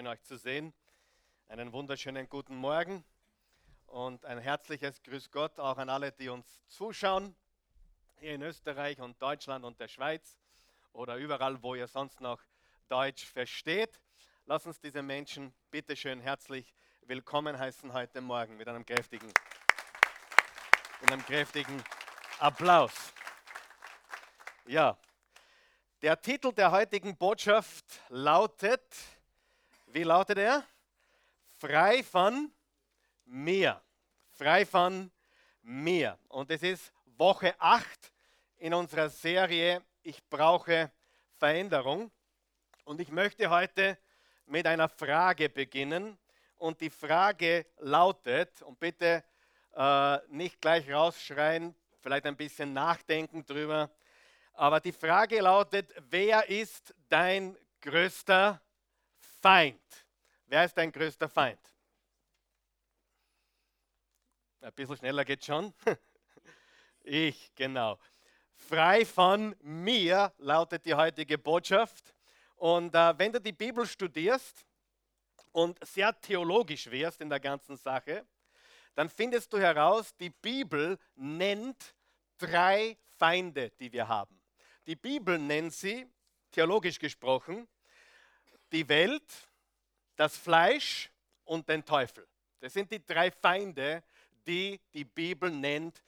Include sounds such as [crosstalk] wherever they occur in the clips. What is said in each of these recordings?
Schön euch zu sehen. Einen wunderschönen guten Morgen und ein herzliches Grüß Gott auch an alle, die uns zuschauen, hier in Österreich und Deutschland und der Schweiz oder überall, wo ihr sonst noch Deutsch versteht. Lass uns diese Menschen bitte schön herzlich willkommen heißen heute Morgen mit einem kräftigen, mit einem kräftigen Applaus. Ja, der Titel der heutigen Botschaft lautet, wie lautet er? Frei von mir. Frei von mir. Und es ist Woche 8 in unserer Serie Ich brauche Veränderung. Und ich möchte heute mit einer Frage beginnen. Und die Frage lautet, und bitte äh, nicht gleich rausschreien, vielleicht ein bisschen nachdenken drüber. Aber die Frage lautet, wer ist dein größter Feind? Wer ist dein größter Feind? Ein bisschen schneller geht schon. [laughs] Ich, genau. Frei von mir lautet die heutige Botschaft. Und äh, wenn du die Bibel studierst und sehr theologisch wirst in der ganzen Sache, dann findest du heraus, die Bibel nennt drei Feinde, die wir haben. Die Bibel nennt sie, theologisch gesprochen, die Welt, das Fleisch und den Teufel. Das sind die drei Feinde, die die Bibel nennt,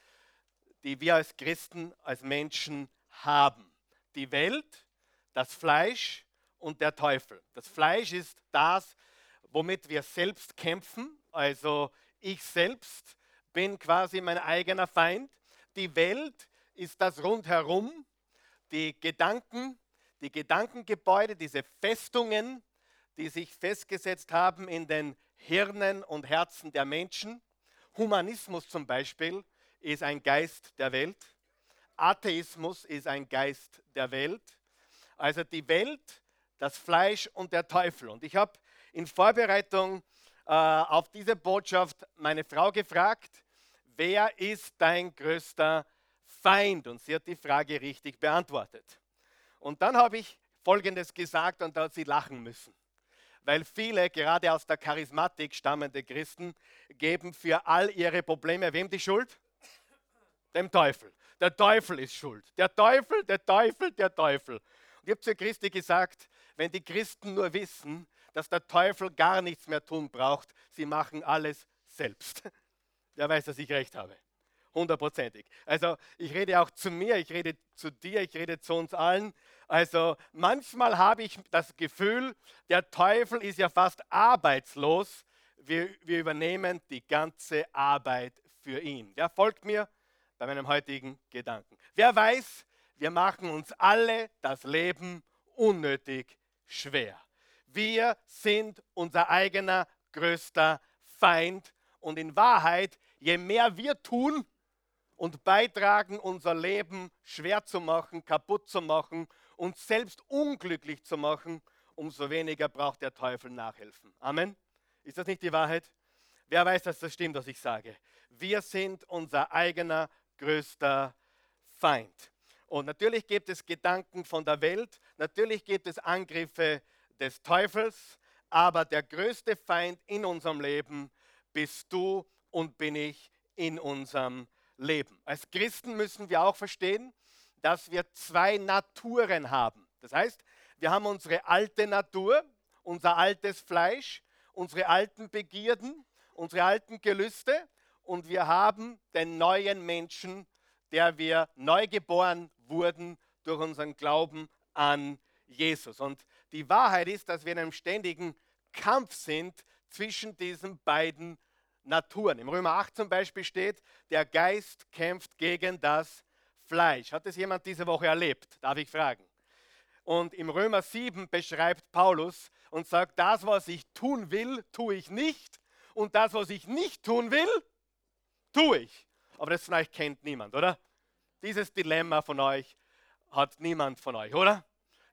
die wir als Christen, als Menschen haben. Die Welt, das Fleisch und der Teufel. Das Fleisch ist das, womit wir selbst kämpfen. Also ich selbst bin quasi mein eigener Feind. Die Welt ist das rundherum, die Gedanken, die Gedankengebäude, diese Festungen, die sich festgesetzt haben in den Hirnen und Herzen der Menschen. Humanismus zum Beispiel ist ein Geist der Welt. Atheismus ist ein Geist der Welt. Also die Welt, das Fleisch und der Teufel. Und ich habe in Vorbereitung äh, auf diese Botschaft meine Frau gefragt, wer ist dein größter Feind? Und sie hat die Frage richtig beantwortet. Und dann habe ich Folgendes gesagt und da hat sie lachen müssen weil viele, gerade aus der Charismatik stammende Christen, geben für all ihre Probleme wem die Schuld? Dem Teufel. Der Teufel ist schuld. Der Teufel, der Teufel, der Teufel. Und ich habe zu Christi gesagt, wenn die Christen nur wissen, dass der Teufel gar nichts mehr tun braucht, sie machen alles selbst. [laughs] Wer weiß, dass ich recht habe hundertprozentig. Also ich rede auch zu mir, ich rede zu dir, ich rede zu uns allen. Also manchmal habe ich das Gefühl, der Teufel ist ja fast arbeitslos. Wir, wir übernehmen die ganze Arbeit für ihn. Ja, folgt mir bei meinem heutigen Gedanken. Wer weiß, wir machen uns alle das Leben unnötig schwer. Wir sind unser eigener größter Feind und in Wahrheit, je mehr wir tun, und beitragen, unser Leben schwer zu machen, kaputt zu machen, uns selbst unglücklich zu machen, umso weniger braucht der Teufel nachhelfen. Amen. Ist das nicht die Wahrheit? Wer weiß, dass das stimmt, was ich sage? Wir sind unser eigener größter Feind. Und natürlich gibt es Gedanken von der Welt, natürlich gibt es Angriffe des Teufels, aber der größte Feind in unserem Leben bist du und bin ich in unserem Leben. Als Christen müssen wir auch verstehen, dass wir zwei Naturen haben. Das heißt, wir haben unsere alte Natur, unser altes Fleisch, unsere alten Begierden, unsere alten Gelüste und wir haben den neuen Menschen, der wir neu geboren wurden durch unseren Glauben an Jesus. Und die Wahrheit ist, dass wir in einem ständigen Kampf sind zwischen diesen beiden Naturen. Im Römer 8 zum Beispiel steht, der Geist kämpft gegen das Fleisch. Hat es jemand diese Woche erlebt? Darf ich fragen? Und im Römer 7 beschreibt Paulus und sagt, das, was ich tun will, tue ich nicht. Und das, was ich nicht tun will, tue ich. Aber das von euch kennt niemand, oder? Dieses Dilemma von euch hat niemand von euch, oder?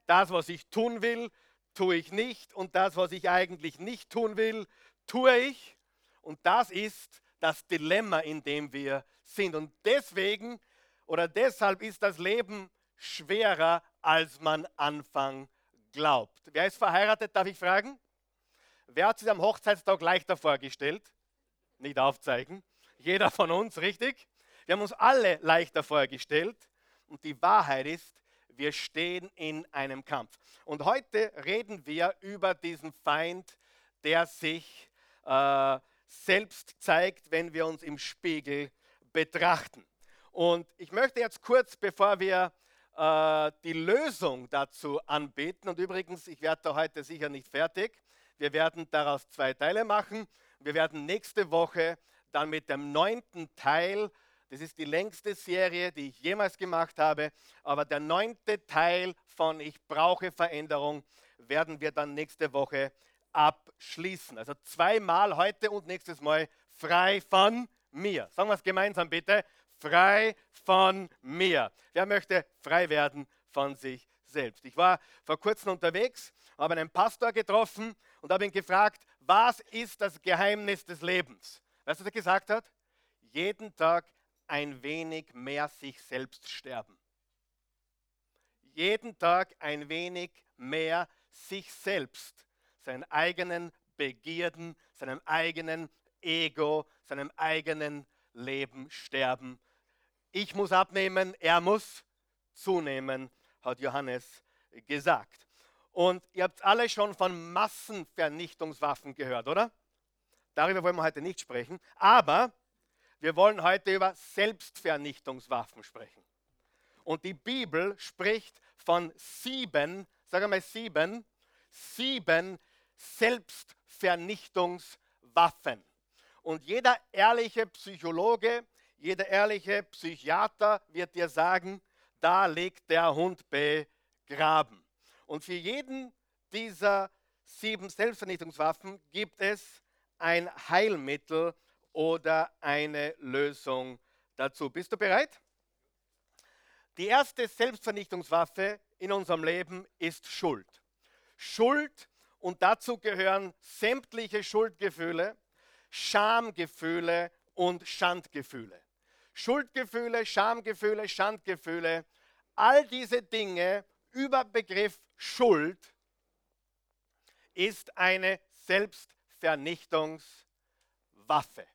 Das, was ich tun will, tue ich nicht. Und das, was ich eigentlich nicht tun will, tue ich. Und das ist das Dilemma, in dem wir sind. Und deswegen oder deshalb ist das Leben schwerer, als man Anfang glaubt. Wer ist verheiratet, darf ich fragen? Wer hat sich am Hochzeitstag leichter vorgestellt? Nicht aufzeigen. Jeder von uns, richtig? Wir haben uns alle leichter vorgestellt. Und die Wahrheit ist, wir stehen in einem Kampf. Und heute reden wir über diesen Feind, der sich äh, selbst zeigt, wenn wir uns im Spiegel betrachten. Und ich möchte jetzt kurz, bevor wir äh, die Lösung dazu anbieten, und übrigens, ich werde da heute sicher nicht fertig, wir werden daraus zwei Teile machen. Wir werden nächste Woche dann mit dem neunten Teil, das ist die längste Serie, die ich jemals gemacht habe, aber der neunte Teil von Ich brauche Veränderung werden wir dann nächste Woche abschließen. Also zweimal heute und nächstes Mal frei von mir. Sagen wir es gemeinsam bitte. Frei von mir. Wer möchte frei werden von sich selbst? Ich war vor kurzem unterwegs, habe einen Pastor getroffen und habe ihn gefragt, was ist das Geheimnis des Lebens? Weißt du, was er gesagt hat? Jeden Tag ein wenig mehr sich selbst sterben. Jeden Tag ein wenig mehr sich selbst, seinen eigenen Begierden, seinem eigenen Ego, seinem eigenen Leben sterben. Ich muss abnehmen, er muss zunehmen, hat Johannes gesagt. Und ihr habt alle schon von Massenvernichtungswaffen gehört, oder? Darüber wollen wir heute nicht sprechen. Aber wir wollen heute über Selbstvernichtungswaffen sprechen. Und die Bibel spricht von sieben, sag mal sieben, sieben Selbstvernichtungswaffen. Und jeder ehrliche Psychologe, jeder ehrliche Psychiater wird dir sagen, da liegt der Hund begraben. Und für jeden dieser sieben Selbstvernichtungswaffen gibt es ein Heilmittel oder eine Lösung dazu. Bist du bereit? Die erste Selbstvernichtungswaffe in unserem Leben ist Schuld. Schuld und dazu gehören sämtliche Schuldgefühle, Schamgefühle und Schandgefühle. Schuldgefühle, Schamgefühle, Schandgefühle, all diese Dinge über Begriff Schuld ist eine Selbstvernichtungswaffe.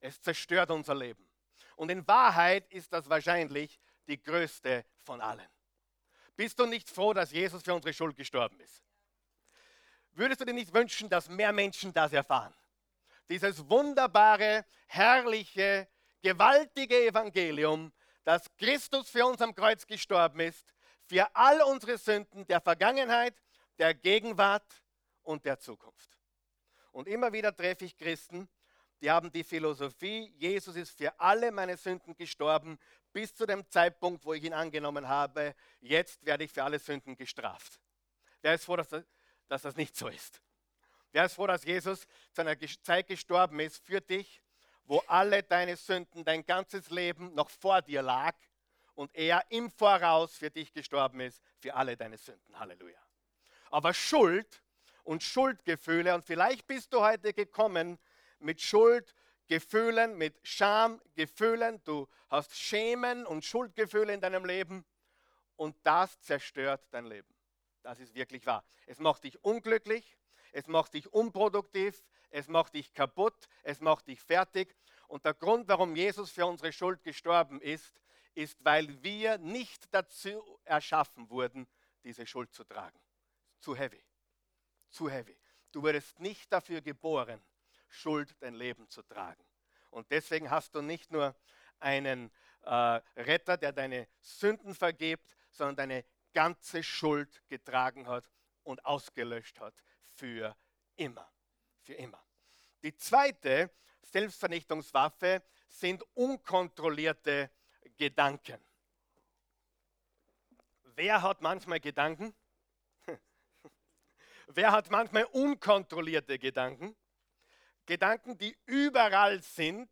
Es zerstört unser Leben. Und in Wahrheit ist das wahrscheinlich die größte von allen. Bist du nicht froh, dass Jesus für unsere Schuld gestorben ist? Würdest du dir nicht wünschen, dass mehr Menschen das erfahren? Dieses wunderbare, herrliche, gewaltige Evangelium, dass Christus für uns am Kreuz gestorben ist, für all unsere Sünden der Vergangenheit, der Gegenwart und der Zukunft. Und immer wieder treffe ich Christen, die haben die Philosophie, Jesus ist für alle meine Sünden gestorben, bis zu dem Zeitpunkt, wo ich ihn angenommen habe. Jetzt werde ich für alle Sünden gestraft. Wer ist froh, dass das, dass das nicht so ist? Wer ist froh, dass Jesus zu einer Zeit gestorben ist für dich, wo alle deine Sünden, dein ganzes Leben noch vor dir lag und er im Voraus für dich gestorben ist, für alle deine Sünden. Halleluja. Aber Schuld und Schuldgefühle, und vielleicht bist du heute gekommen mit Schuldgefühlen, mit Schamgefühlen, du hast Schämen und Schuldgefühle in deinem Leben und das zerstört dein Leben. Das ist wirklich wahr. Es macht dich unglücklich, es macht dich unproduktiv, es macht dich kaputt, es macht dich fertig. Und der Grund, warum Jesus für unsere Schuld gestorben ist, ist, weil wir nicht dazu erschaffen wurden, diese Schuld zu tragen. Zu heavy. Zu heavy. Du wurdest nicht dafür geboren, Schuld dein Leben zu tragen. Und deswegen hast du nicht nur einen äh, Retter, der deine Sünden vergibt, sondern deine ganze Schuld getragen hat und ausgelöscht hat für immer. Für immer. Die zweite Selbstvernichtungswaffe sind unkontrollierte Gedanken. Wer hat manchmal Gedanken? [laughs] Wer hat manchmal unkontrollierte Gedanken? Gedanken, die überall sind.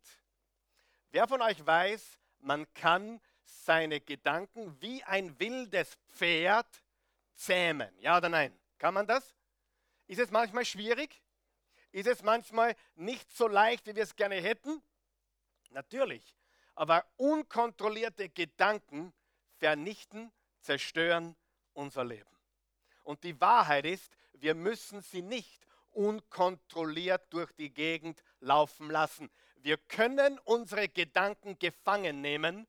Wer von euch weiß, man kann seine Gedanken wie ein wildes Pferd zähmen? Ja oder nein? Kann man das? Ist es manchmal schwierig? Ist es manchmal nicht so leicht, wie wir es gerne hätten? Natürlich. Aber unkontrollierte Gedanken vernichten, zerstören unser Leben. Und die Wahrheit ist, wir müssen sie nicht unkontrolliert durch die Gegend laufen lassen. Wir können unsere Gedanken gefangen nehmen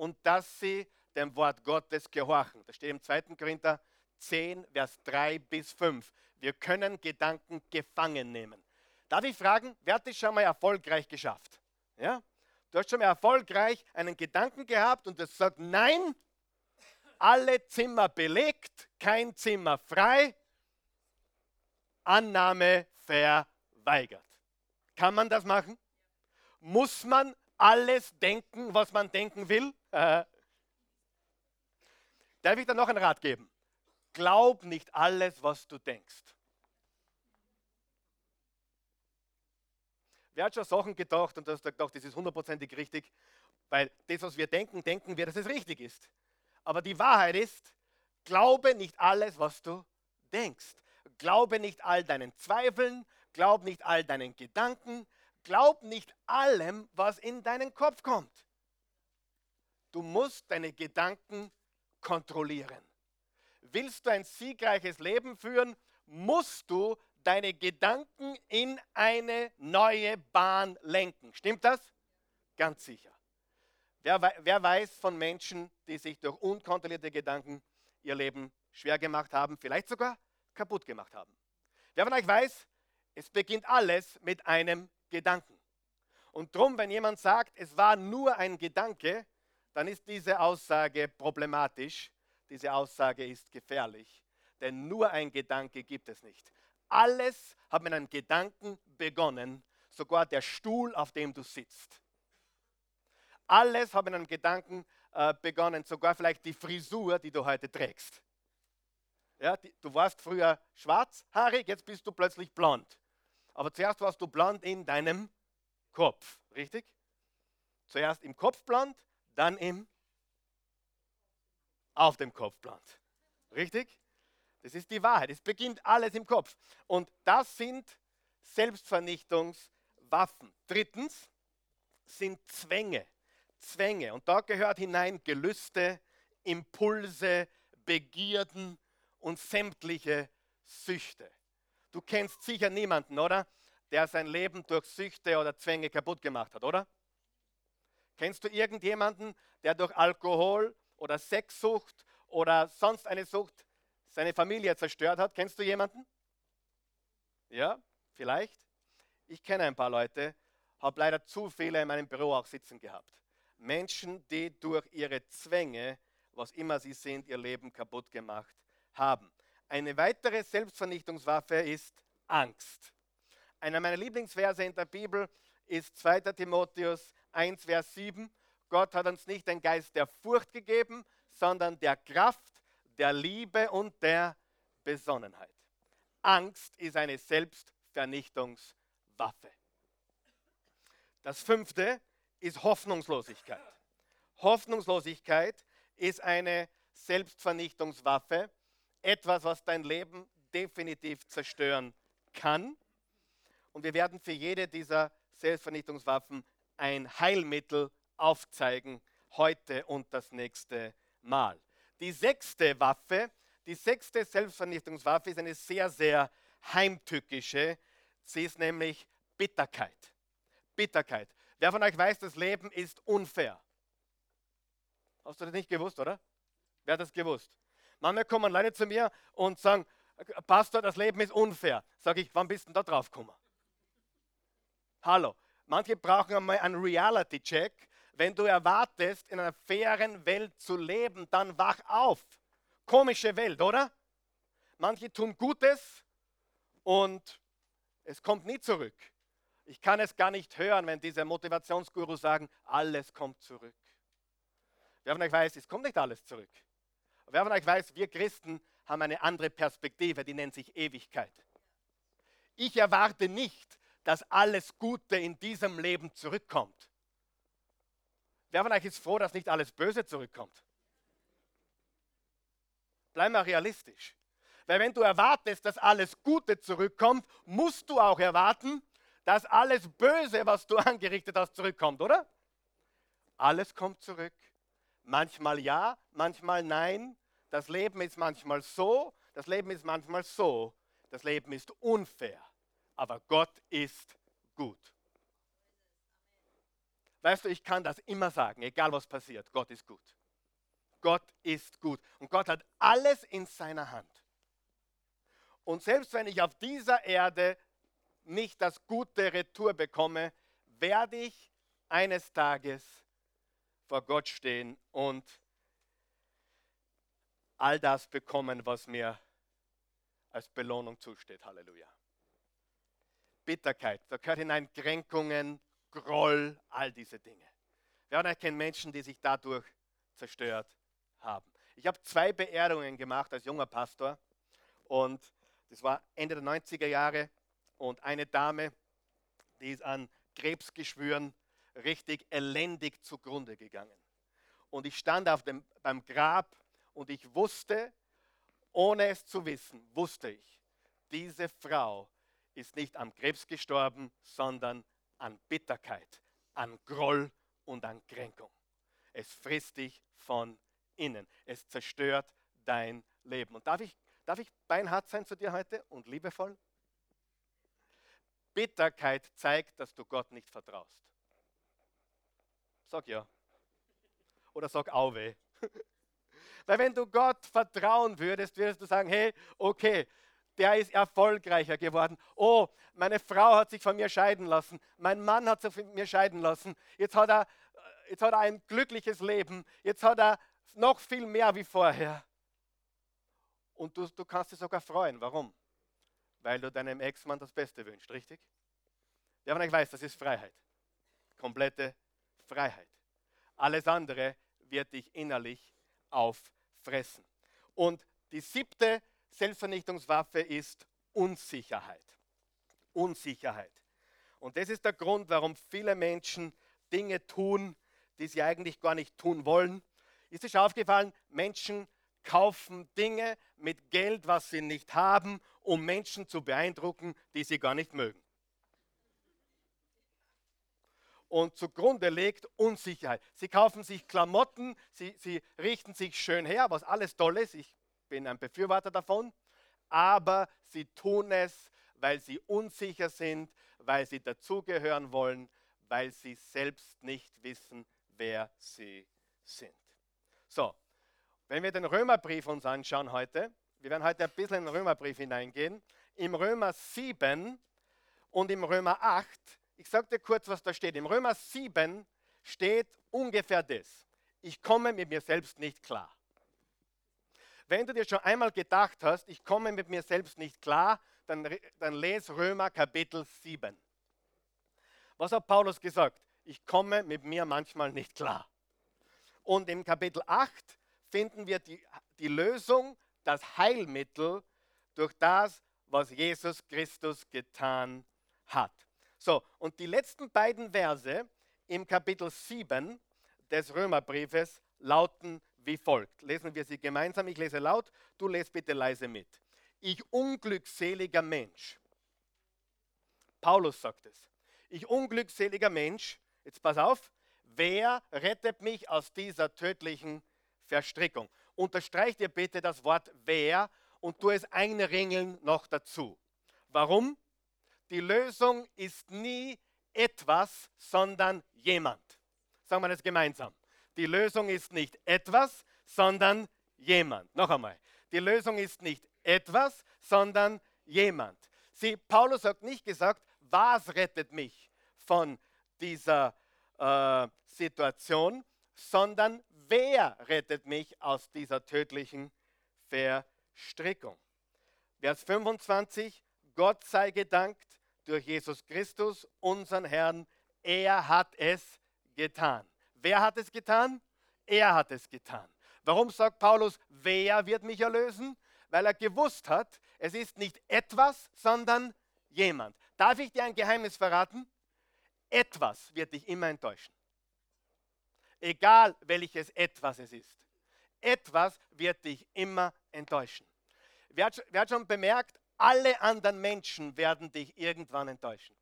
und dass sie dem Wort Gottes gehorchen. Das steht im 2. Korinther 10, Vers 3 bis 5. Wir können Gedanken gefangen nehmen. Darf ich fragen, wer hat das schon mal erfolgreich geschafft? Ja? Du hast schon mal erfolgreich einen Gedanken gehabt und das sagt, nein, alle Zimmer belegt, kein Zimmer frei, Annahme verweigert. Kann man das machen? Muss man alles denken, was man denken will? [laughs] Darf ich da noch einen Rat geben? Glaub nicht alles, was du denkst. Wer hat schon Sachen gedacht und das gedacht, das ist hundertprozentig richtig, weil das, was wir denken, denken wir, dass es richtig ist. Aber die Wahrheit ist, glaube nicht alles, was du denkst. Glaube nicht all deinen Zweifeln, glaub nicht all deinen Gedanken, glaub nicht allem, was in deinen Kopf kommt. Du musst deine Gedanken kontrollieren. Willst du ein siegreiches Leben führen, musst du deine Gedanken in eine neue Bahn lenken. Stimmt das? Ganz sicher. Wer, wer weiß von Menschen, die sich durch unkontrollierte Gedanken ihr Leben schwer gemacht haben, vielleicht sogar kaputt gemacht haben? Wer von euch weiß, es beginnt alles mit einem Gedanken. Und drum, wenn jemand sagt, es war nur ein Gedanke, dann ist diese Aussage problematisch. Diese Aussage ist gefährlich, denn nur ein Gedanke gibt es nicht. Alles hat mit einem Gedanken begonnen, sogar der Stuhl, auf dem du sitzt. Alles hat mit einem Gedanken äh, begonnen, sogar vielleicht die Frisur, die du heute trägst. Ja, die, du warst früher schwarzhaarig, jetzt bist du plötzlich blond. Aber zuerst warst du blond in deinem Kopf, richtig? Zuerst im Kopf blond, dann im auf dem Kopf blond. Richtig? Das ist die Wahrheit. Es beginnt alles im Kopf. Und das sind Selbstvernichtungswaffen. Drittens sind Zwänge. Zwänge. Und da gehört hinein Gelüste, Impulse, Begierden und sämtliche Süchte. Du kennst sicher niemanden, oder? Der sein Leben durch Süchte oder Zwänge kaputt gemacht hat, oder? Kennst du irgendjemanden, der durch Alkohol oder Sexsucht oder sonst eine Sucht seine Familie zerstört hat? Kennst du jemanden? Ja, vielleicht. Ich kenne ein paar Leute, habe leider zu viele in meinem Büro auch sitzen gehabt. Menschen, die durch ihre Zwänge, was immer sie sind, ihr Leben kaputt gemacht haben. Eine weitere Selbstvernichtungswaffe ist Angst. Einer meiner Lieblingsverse in der Bibel ist 2. Timotheus 1, Vers 7. Gott hat uns nicht den Geist der Furcht gegeben, sondern der Kraft, der Liebe und der Besonnenheit. Angst ist eine Selbstvernichtungswaffe. Das fünfte ist Hoffnungslosigkeit. Hoffnungslosigkeit ist eine Selbstvernichtungswaffe, etwas, was dein Leben definitiv zerstören kann. Und wir werden für jede dieser Selbstvernichtungswaffen ein Heilmittel aufzeigen, heute und das nächste Mal. Die sechste Waffe, die sechste Selbstvernichtungswaffe ist eine sehr, sehr heimtückische. Sie ist nämlich Bitterkeit. Bitterkeit. Wer von euch weiß, das Leben ist unfair? Hast du das nicht gewusst, oder? Wer hat das gewusst? Manchmal kommen Leute zu mir und sagen, Pastor, das Leben ist unfair. Sag ich, wann bist du da drauf gekommen? Hallo. Manche brauchen einmal einen Reality-Check. Wenn du erwartest, in einer fairen Welt zu leben, dann wach auf. Komische Welt, oder? Manche tun Gutes und es kommt nie zurück. Ich kann es gar nicht hören, wenn diese Motivationsgurus sagen, alles kommt zurück. Wer von euch weiß, es kommt nicht alles zurück. Wer von euch weiß, wir Christen haben eine andere Perspektive, die nennt sich Ewigkeit. Ich erwarte nicht, dass alles Gute in diesem Leben zurückkommt. Wer von euch ist froh, dass nicht alles Böse zurückkommt? Bleib mal realistisch. Weil wenn du erwartest, dass alles Gute zurückkommt, musst du auch erwarten, dass alles Böse, was du [laughs] angerichtet hast, zurückkommt, oder? Alles kommt zurück. Manchmal ja, manchmal nein. Das Leben ist manchmal so, das Leben ist manchmal so. Das Leben ist unfair. aber Gott ist gut. Weißt du, ich kann das immer sagen, egal was passiert, Gott ist gut. Gott ist gut. Und Gott hat alles in seiner Hand. Und selbst wenn ich auf dieser Erde nicht das gute Retour bekomme, werde ich eines Tages vor Gott stehen und all das bekommen, was mir als Belohnung zusteht. Halleluja. Bitterkeit, da gehört hinein Kränkungen, Groll, all diese Dinge. Wir anerkennen Menschen, die sich dadurch zerstört haben. Ich habe zwei Beerdigungen gemacht als junger Pastor und das war Ende der 90er Jahre und eine Dame, die ist an Krebsgeschwüren richtig elendig zugrunde gegangen. Und ich stand auf dem, beim Grab und ich wusste, ohne es zu wissen, wusste ich, diese Frau ist nicht am Krebs gestorben, sondern an Bitterkeit, an Groll und an Kränkung. Es frisst dich von innen. Es zerstört dein Leben. Und darf ich, darf ich beinhart sein zu dir heute und liebevoll? Bitterkeit zeigt, dass du Gott nicht vertraust. Sag ja. Oder sag Auwe. [laughs] Weil wenn du Gott vertrauen würdest, würdest du sagen, hey, okay, der ist erfolgreicher geworden. Oh, meine Frau hat sich von mir scheiden lassen. Mein Mann hat sich von mir scheiden lassen. Jetzt hat er, jetzt hat er ein glückliches Leben. Jetzt hat er noch viel mehr wie vorher. Und du, du kannst dich sogar freuen. Warum? Weil du deinem Ex-Mann das Beste wünschst, richtig? Wer von euch weiß, das ist Freiheit. Komplette Freiheit. Alles andere wird dich innerlich auffressen. Und die siebte Selbstvernichtungswaffe ist Unsicherheit. Unsicherheit. Und das ist der Grund, warum viele Menschen Dinge tun, die sie eigentlich gar nicht tun wollen. Ist es aufgefallen, Menschen kaufen Dinge mit Geld, was sie nicht haben, um Menschen zu beeindrucken, die sie gar nicht mögen. Und zugrunde legt Unsicherheit. Sie kaufen sich Klamotten, sie, sie richten sich schön her, was alles toll ist. Ich bin ein Befürworter davon. Aber sie tun es, weil sie unsicher sind, weil sie dazugehören wollen, weil sie selbst nicht wissen, wer sie sind. So, wenn wir den Römerbrief uns anschauen heute, wir werden heute ein bisschen in den Römerbrief hineingehen. Im Römer 7 und im Römer 8, ich sage dir kurz, was da steht. Im Römer 7 steht ungefähr das. Ich komme mit mir selbst nicht klar. Wenn du dir schon einmal gedacht hast, ich komme mit mir selbst nicht klar, dann, dann lese Römer Kapitel 7. Was hat Paulus gesagt? Ich komme mit mir manchmal nicht klar. Und im Kapitel 8 finden wir die, die Lösung, das Heilmittel durch das, was Jesus Christus getan hat. So, und die letzten beiden Verse im Kapitel 7 des Römerbriefes lauten wie folgt. Lesen wir sie gemeinsam. Ich lese laut, du lest bitte leise mit. Ich unglückseliger Mensch. Paulus sagt es. Ich unglückseliger Mensch, jetzt pass auf, wer rettet mich aus dieser tödlichen Verstrickung? Unterstreicht ihr bitte das Wort wer und tu es einringeln noch dazu. Warum? Die Lösung ist nie etwas, sondern jemand. Sagen wir das gemeinsam. Die Lösung ist nicht etwas, sondern jemand. Noch einmal. Die Lösung ist nicht etwas, sondern jemand. Sie, Paulus hat nicht gesagt, was rettet mich von dieser äh, Situation, sondern wer rettet mich aus dieser tödlichen Verstrickung. Vers 25, Gott sei gedankt durch Jesus Christus, unseren Herrn, er hat es getan. Wer hat es getan? Er hat es getan. Warum sagt Paulus, wer wird mich erlösen? Weil er gewusst hat, es ist nicht etwas, sondern jemand. Darf ich dir ein Geheimnis verraten? Etwas wird dich immer enttäuschen. Egal welches etwas es ist. Etwas wird dich immer enttäuschen. Wer hat, schon bemerkt, alle anderen Menschen werden dich irgendwann enttäuschen.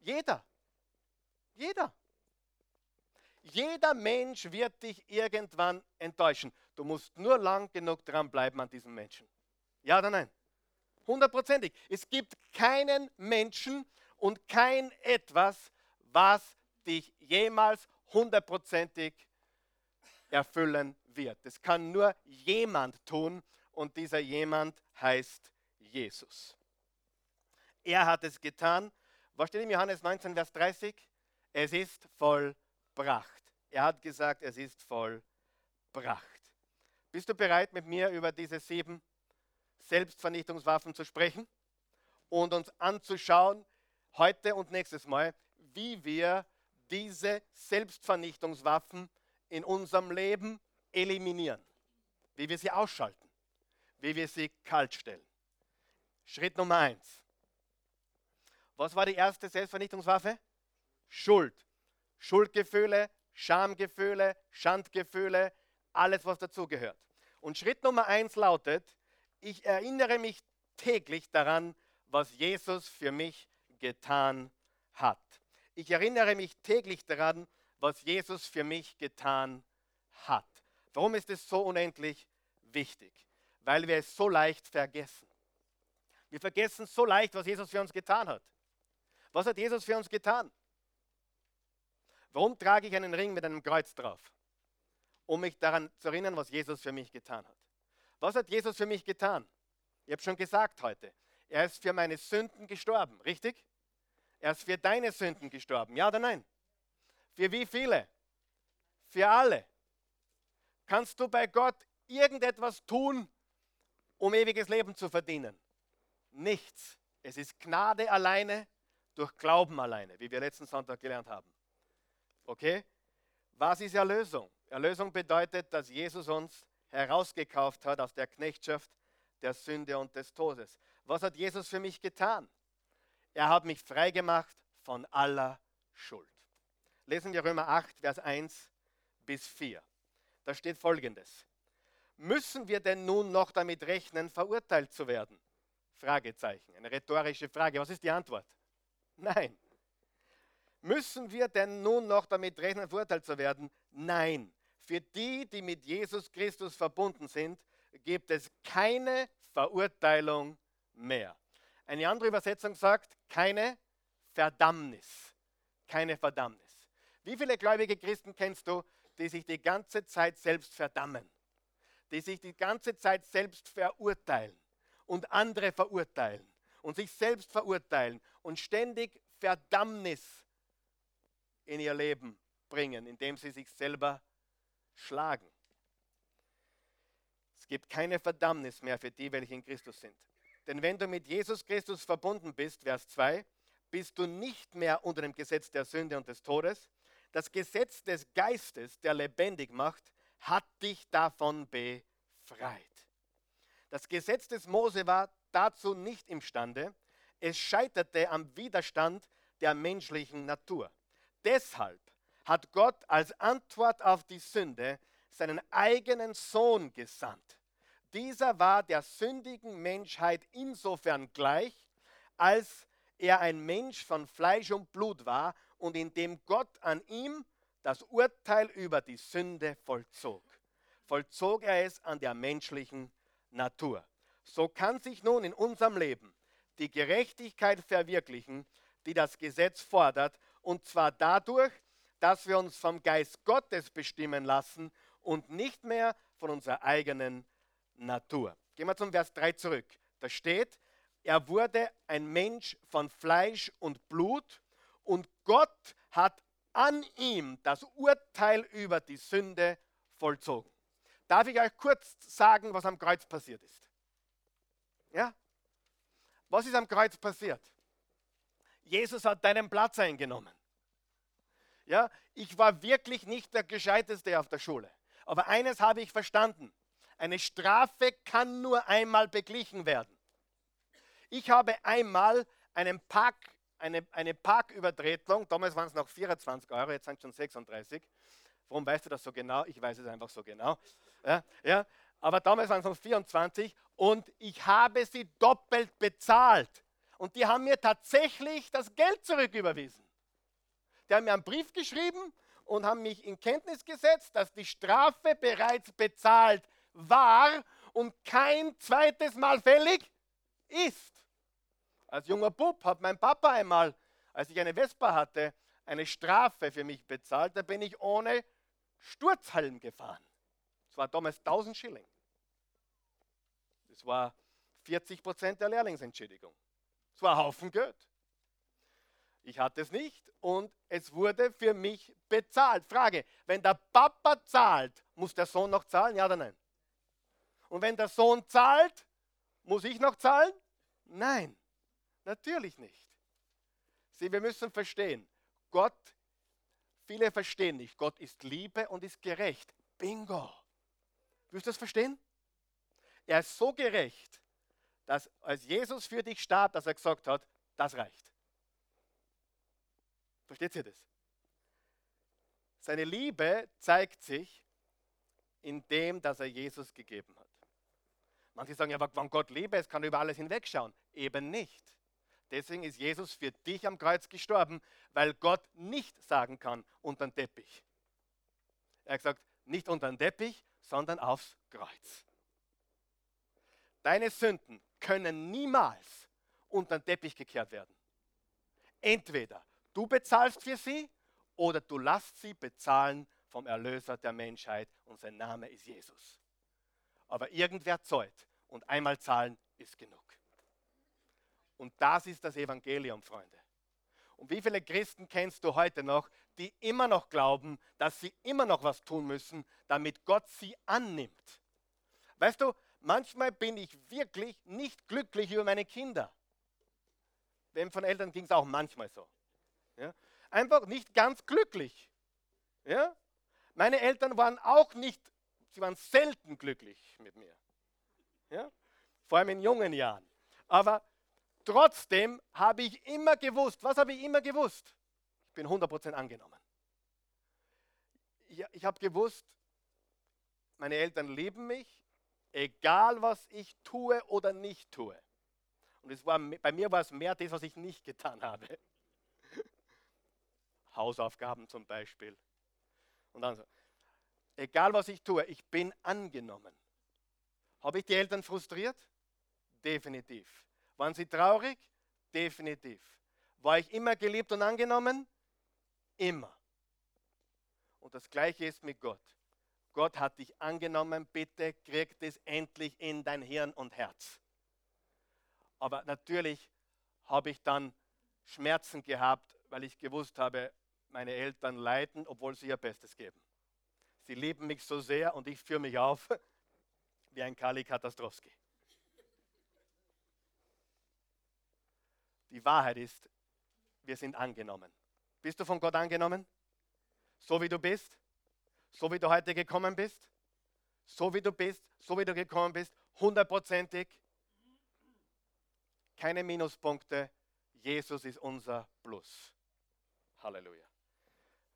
Jeder. Jeder. Jeder Mensch wird dich irgendwann enttäuschen. Du musst nur lang genug dranbleiben an diesem Menschen. Ja oder nein? Hundertprozentig. Es gibt keinen Menschen und kein etwas, was dich jemals hundertprozentig erfüllen wird. Das kann nur jemand tun und dieser jemand heißt Jesus. Er hat es getan. Was steht in Johannes 19, Vers 30? Es ist vollbracht. Er hat gesagt, es ist vollbracht. Bist du bereit, mit mir über diese sieben Selbstvernichtungswaffen zu sprechen und uns anzuschauen, heute und nächstes Mal, wie wir diese Selbstvernichtungswaffen in unserem Leben eliminieren, wie wir sie ausschalten, wie wir sie kalt stellen. Schritt Nummer eins. Was war die erste Selbstvernichtungswaffe? Schuld. Schuldgefühle, Schamgefühle, Schandgefühle, alles, was dazugehört. Und Schritt Nummer eins lautet, ich erinnere mich täglich daran, was Jesus für mich getan hat. Ich erinnere mich täglich daran, was Jesus für mich getan hat. Warum ist es so unendlich wichtig? Weil wir es so leicht vergessen. Wir vergessen so leicht, was Jesus für uns getan hat. Was hat Jesus für uns getan? Warum trage ich einen Ring mit einem Kreuz drauf? Um mich daran zu erinnern, was Jesus für mich getan hat. Was hat Jesus für mich getan? Ich habe schon gesagt heute, er ist für meine Sünden gestorben, richtig? Er ist für deine Sünden gestorben, ja oder nein? Für wie viele? Für alle. Kannst du bei Gott irgendetwas tun, um ewiges Leben zu verdienen? Nichts. Es ist Gnade alleine, durch Glauben alleine, wie wir letzten Sonntag gelernt haben. Okay? Was ist Erlösung? Erlösung bedeutet, dass Jesus uns herausgekauft hat aus der Knechtschaft der Sünde und des Todes. Was hat Jesus für mich getan? Er hat mich freigemacht von aller Schuld. Lesen wir Römer 8, Vers 1 bis 4. Da steht folgendes. Müssen wir denn nun noch damit rechnen, verurteilt zu werden? Fragezeichen, eine rhetorische Frage. Was ist die Antwort? Nein. Müssen wir denn nun noch damit rechnen, verurteilt zu werden? Nein. Für die, die mit Jesus Christus verbunden sind, gibt es keine Verurteilung mehr. Eine andere Übersetzung sagt, keine Verdammnis. Keine Verdammnis. Wie viele gläubige Christen kennst du, die sich die ganze Zeit selbst verdammen? Die sich die ganze Zeit selbst verurteilen und andere verurteilen und sich selbst verurteilen und ständig Verdammnis in ihr Leben bringen, indem sie sich selber schlagen. Es gibt keine Verdammnis mehr für die, welche in Christus sind. Denn wenn du mit Jesus Christus verbunden bist, Vers 2, bist du nicht mehr unter dem Gesetz der Sünde und des Todes. Das Gesetz des Geistes, der lebendig macht, hat dich davon befreit. Das Gesetz des Mose war dazu nicht imstande. Es scheiterte am Widerstand der menschlichen Natur. Deshalb hat Gott als Antwort auf die Sünde seinen eigenen Sohn gesandt. Dieser war der sündigen Menschheit insofern gleich, als er ein Mensch von Fleisch und Blut war und indem Gott an ihm das Urteil über die Sünde vollzog. Vollzog er es an der menschlichen Natur. So kann sich nun in unserem Leben die Gerechtigkeit verwirklichen, die das Gesetz fordert, und zwar dadurch, dass wir uns vom Geist Gottes bestimmen lassen und nicht mehr von unserer eigenen Natur. Gehen wir zum Vers 3 zurück. Da steht, er wurde ein Mensch von Fleisch und Blut und Gott hat an ihm das Urteil über die Sünde vollzogen. Darf ich euch kurz sagen, was am Kreuz passiert ist? Ja? Was ist am Kreuz passiert? Jesus hat deinen Platz eingenommen. Ja, ich war wirklich nicht der Gescheiteste auf der Schule. Aber eines habe ich verstanden. Eine Strafe kann nur einmal beglichen werden. Ich habe einmal einen Park, eine, eine Parkübertretung, damals waren es noch 24 Euro, jetzt sind es schon 36. Warum weißt du das so genau? Ich weiß es einfach so genau. Ja, ja, aber damals waren es noch 24 und ich habe sie doppelt bezahlt. Und die haben mir tatsächlich das Geld zurücküberwiesen. Die haben mir einen Brief geschrieben und haben mich in Kenntnis gesetzt, dass die Strafe bereits bezahlt war und kein zweites Mal fällig ist. Als junger Bub hat mein Papa einmal, als ich eine Vespa hatte, eine Strafe für mich bezahlt. Da bin ich ohne Sturzhalm gefahren. Das war damals 1000 Schilling. Das war 40 Prozent der Lehrlingsentschädigung. Das war ein Haufen Geld. Ich hatte es nicht und es wurde für mich bezahlt. Frage, wenn der Papa zahlt, muss der Sohn noch zahlen? Ja oder nein? Und wenn der Sohn zahlt, muss ich noch zahlen? Nein, natürlich nicht. Sieh, wir müssen verstehen, Gott, viele verstehen nicht, Gott ist Liebe und ist gerecht. Bingo. Willst du das verstehen? Er ist so gerecht, dass als Jesus für dich starb, dass er gesagt hat, das reicht. Versteht ihr das? Seine Liebe zeigt sich in dem, dass er Jesus gegeben hat. Manche sagen ja, wenn Gott Liebe ist, kann er über alles hinwegschauen. Eben nicht. Deswegen ist Jesus für dich am Kreuz gestorben, weil Gott nicht sagen kann, unter den Teppich. Er hat gesagt, nicht unter den Teppich, sondern aufs Kreuz. Deine Sünden können niemals unter den Teppich gekehrt werden. Entweder du bezahlst für sie oder du lässt sie bezahlen vom Erlöser der Menschheit und sein Name ist Jesus. Aber irgendwer zahlt und einmal zahlen ist genug. Und das ist das Evangelium, Freunde. Und wie viele Christen kennst du heute noch, die immer noch glauben, dass sie immer noch was tun müssen, damit Gott sie annimmt? Weißt du, manchmal bin ich wirklich nicht glücklich über meine Kinder. Wem von Eltern ging es auch manchmal so. Ja? Einfach nicht ganz glücklich. Ja? Meine Eltern waren auch nicht, sie waren selten glücklich mit mir. Ja? Vor allem in jungen Jahren. Aber trotzdem habe ich immer gewusst, was habe ich immer gewusst? Ich bin 100% angenommen. Ich, ich habe gewusst, meine Eltern lieben mich, egal was ich tue oder nicht tue. Und es war, bei mir war es mehr das, was ich nicht getan habe. [laughs] Hausaufgaben zum Beispiel. Und dann so, egal was ich tue, ich bin angenommen. Habe ich die Eltern frustriert? Definitiv. Waren sie traurig? Definitiv. War ich immer geliebt und angenommen? Immer. Und das gleiche ist mit Gott. Gott hat dich angenommen, bitte krieg es endlich in dein Hirn und Herz. Aber natürlich habe ich dann Schmerzen gehabt, weil ich gewusst habe, meine Eltern leiden, obwohl sie ihr Bestes geben. Sie lieben mich so sehr und ich führe mich auf [laughs] wie ein Kali Katastrowski. Die Wahrheit ist, wir sind angenommen. Bist du von Gott angenommen? So wie du bist? So wie du heute gekommen bist? So wie du bist, so wie du gekommen bist, hundertprozentig. Keine Minuspunkte. Jesus ist unser Plus. Halleluja.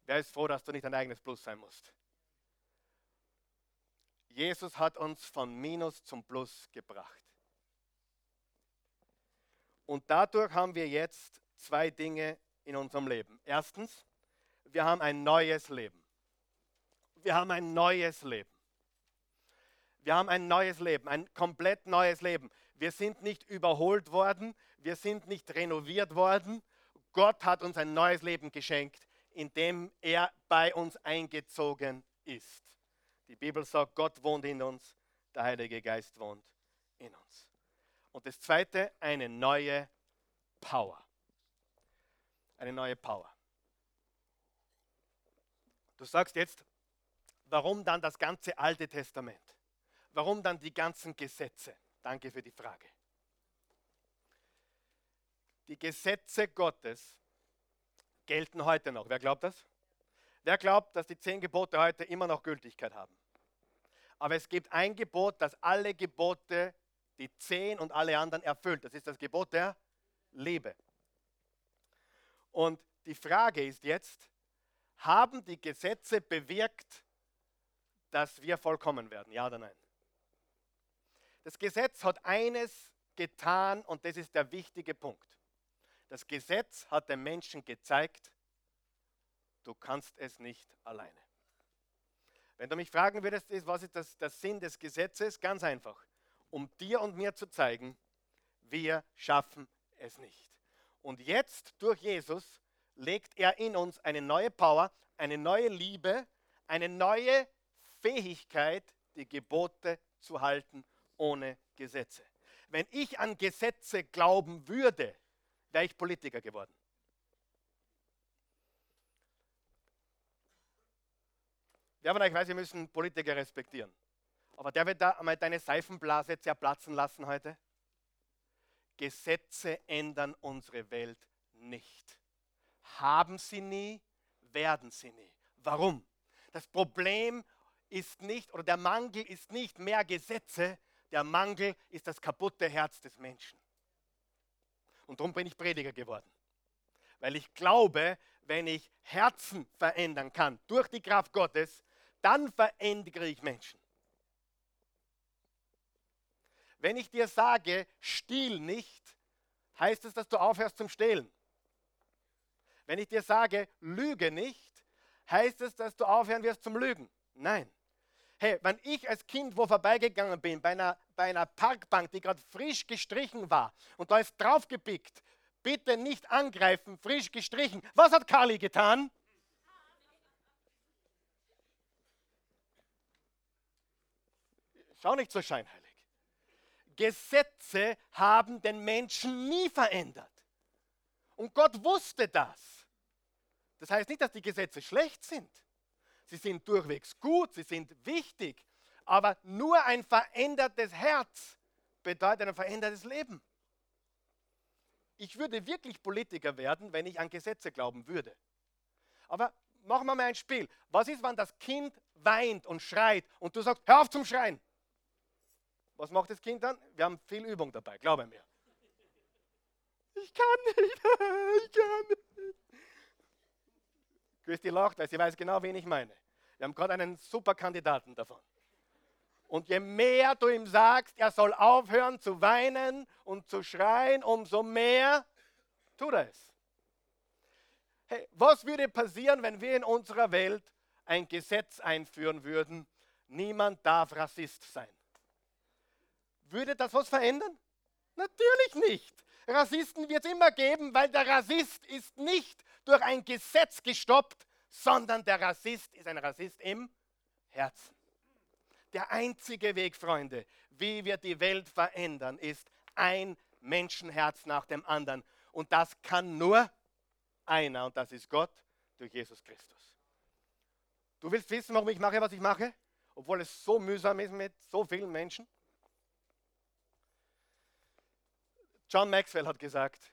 Wer ist froh, dass du nicht ein eigenes Plus sein musst? Jesus hat uns von Minus zum Plus gebracht. Und dadurch haben wir jetzt zwei Dinge in unserem Leben. Erstens, wir haben ein neues Leben. Wir haben ein neues Leben. Wir haben ein neues Leben, ein komplett neues Leben. Wir sind nicht überholt worden, wir sind nicht renoviert worden. Gott hat uns ein neues Leben geschenkt in dem er bei uns eingezogen ist. Die Bibel sagt, Gott wohnt in uns, der Heilige Geist wohnt in uns. Und das Zweite, eine neue Power. Eine neue Power. Du sagst jetzt, warum dann das ganze Alte Testament? Warum dann die ganzen Gesetze? Danke für die Frage. Die Gesetze Gottes gelten heute noch. Wer glaubt das? Wer glaubt, dass die zehn Gebote heute immer noch Gültigkeit haben? Aber es gibt ein Gebot, das alle Gebote, die zehn und alle anderen erfüllt. Das ist das Gebot der Liebe. Und die Frage ist jetzt, haben die Gesetze bewirkt, dass wir vollkommen werden? Ja oder nein? Das Gesetz hat eines getan und das ist der wichtige Punkt. Das Gesetz hat dem Menschen gezeigt, du kannst es nicht alleine. Wenn du mich fragen würdest, was ist das, der Sinn des Gesetzes? Ganz einfach. Um dir und mir zu zeigen, Wir schaffen es nicht. Und jetzt durch Jesus legt er in uns eine neue Power, eine neue Liebe, eine neue Fähigkeit, die Gebote zu halten ohne Gesetze. Wenn ich an Gesetze glauben würde, wäre ich Politiker geworden. Wer von euch weiß, wir müssen Politiker respektieren. Aber der wird da einmal deine Seifenblase zerplatzen lassen heute. Gesetze ändern unsere Welt nicht. Haben sie nie, werden sie nie. Warum? Das Problem ist nicht, oder der Mangel ist nicht mehr Gesetze, der Mangel ist das kaputte Herz des Menschen. Und darum bin ich Prediger geworden. Weil ich glaube, wenn ich Herzen verändern kann durch die Kraft Gottes, dann verändere ich Menschen. Wenn ich dir sage, stiehl nicht, heißt es, dass du aufhörst zum Stehlen. Wenn ich dir sage, lüge nicht, heißt es, dass du aufhören wirst zum Lügen. Nein. Hey, wenn ich als Kind wo vorbeigegangen bin, bei einer, bei einer Parkbank, die gerade frisch gestrichen war, und da ist draufgepickt, bitte nicht angreifen, frisch gestrichen. Was hat Kali getan? Schau nicht so scheinheilig. Gesetze haben den Menschen nie verändert. Und Gott wusste das. Das heißt nicht, dass die Gesetze schlecht sind. Sie sind durchwegs gut, sie sind wichtig. Aber nur ein verändertes Herz bedeutet ein verändertes Leben. Ich würde wirklich Politiker werden, wenn ich an Gesetze glauben würde. Aber machen wir mal ein Spiel. Was ist, wenn das Kind weint und schreit und du sagst, hör auf zum Schreien? Was macht das Kind dann? Wir haben viel Übung dabei, glaube mir. Ich kann nicht, [laughs] ich kann nicht. Christi lacht, weil sie weiß genau, wen ich meine. Wir haben gerade einen super Kandidaten davon. Und je mehr du ihm sagst, er soll aufhören zu weinen und zu schreien, umso mehr tut er es. Hey, was würde passieren, wenn wir in unserer Welt ein Gesetz einführen würden? Niemand darf Rassist sein. Würde das was verändern? Natürlich nicht. Rassisten wird es immer geben, weil der Rassist ist nicht durch ein Gesetz gestoppt, sondern der Rassist ist ein Rassist im Herzen. Der einzige Weg, Freunde, wie wir die Welt verändern, ist ein Menschenherz nach dem anderen. Und das kann nur einer, und das ist Gott durch Jesus Christus. Du willst wissen, warum ich mache, was ich mache? Obwohl es so mühsam ist mit so vielen Menschen? John Maxwell hat gesagt,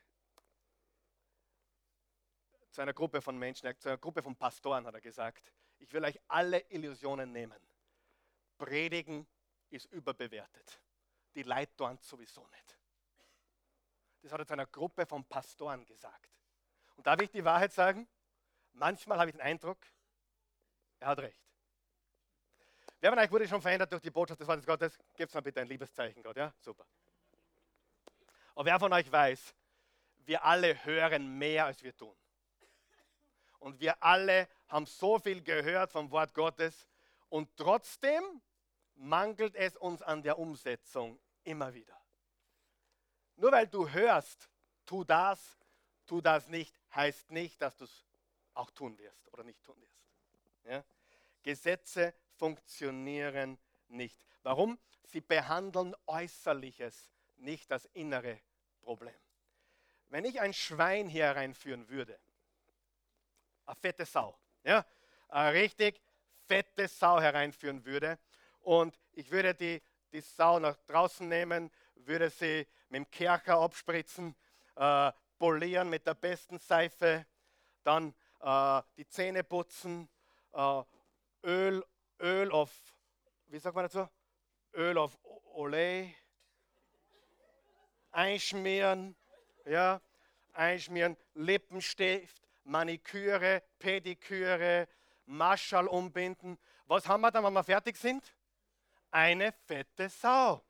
zu einer Gruppe von Menschen, zu einer Gruppe von Pastoren hat er gesagt, ich will euch alle Illusionen nehmen. Predigen ist überbewertet. Die Leute sowieso nicht. Das hat er zu einer Gruppe von Pastoren gesagt. Und darf ich die Wahrheit sagen? Manchmal habe ich den Eindruck, er hat recht. Wer von euch wurde schon verändert durch die Botschaft des Wortes Gottes? Gebt mal bitte ein Liebeszeichen, Gott, ja? Super. Und wer von euch weiß, wir alle hören mehr, als wir tun. Und wir alle haben so viel gehört vom Wort Gottes und trotzdem mangelt es uns an der Umsetzung immer wieder. Nur weil du hörst, tu das, tu das nicht, heißt nicht, dass du es auch tun wirst oder nicht tun wirst. Ja? Gesetze funktionieren nicht. Warum? Sie behandeln Äußerliches nicht das innere Problem. Wenn ich ein Schwein hier reinführen würde, eine fette Sau, ja, eine richtig fette Sau hereinführen würde und ich würde die, die Sau nach draußen nehmen, würde sie mit dem Kercher abspritzen, äh, polieren mit der besten Seife, dann äh, die Zähne putzen, äh, Öl, Öl auf, wie sagt man dazu? Öl auf Olay, einschmieren, ja, einschmieren, Lippenstift, Maniküre, Pediküre, Marschall umbinden. Was haben wir dann, wenn wir fertig sind? Eine fette Sau.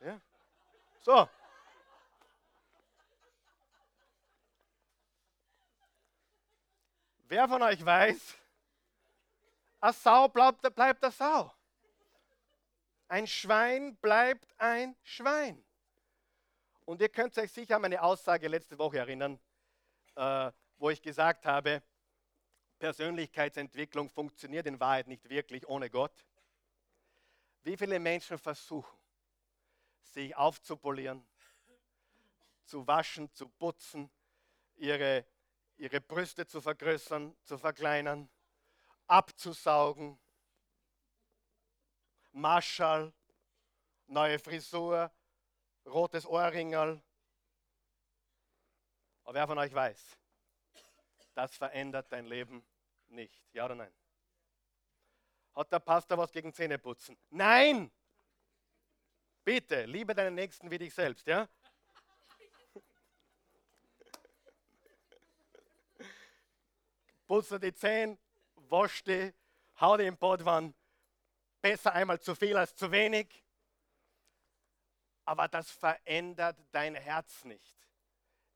Ja. So. Wer von euch weiß, eine Sau bleibt, bleibt eine Sau. Ein Schwein bleibt ein Schwein. Und ihr könnt euch sicher an meine Aussage letzte Woche erinnern, äh, wo ich gesagt habe, Persönlichkeitsentwicklung funktioniert in Wahrheit nicht wirklich ohne Gott. Wie viele Menschen versuchen, sich aufzupolieren, zu waschen, zu putzen, ihre, ihre Brüste zu vergrößern, zu verkleinern, abzusaugen, Marschall, neue Frisur, rotes Ohrringerl. Aber wer von euch weiß, das verändert dein Leben nicht. Ja oder nein? Hat der Pastor was gegen Zähneputzen? Nein! Bitte, liebe deinen Nächsten wie dich selbst, ja? Putze die Zähne, wasch die, hau die im Badwann. Besser einmal zu viel als zu wenig. Aber das verändert dein Herz nicht.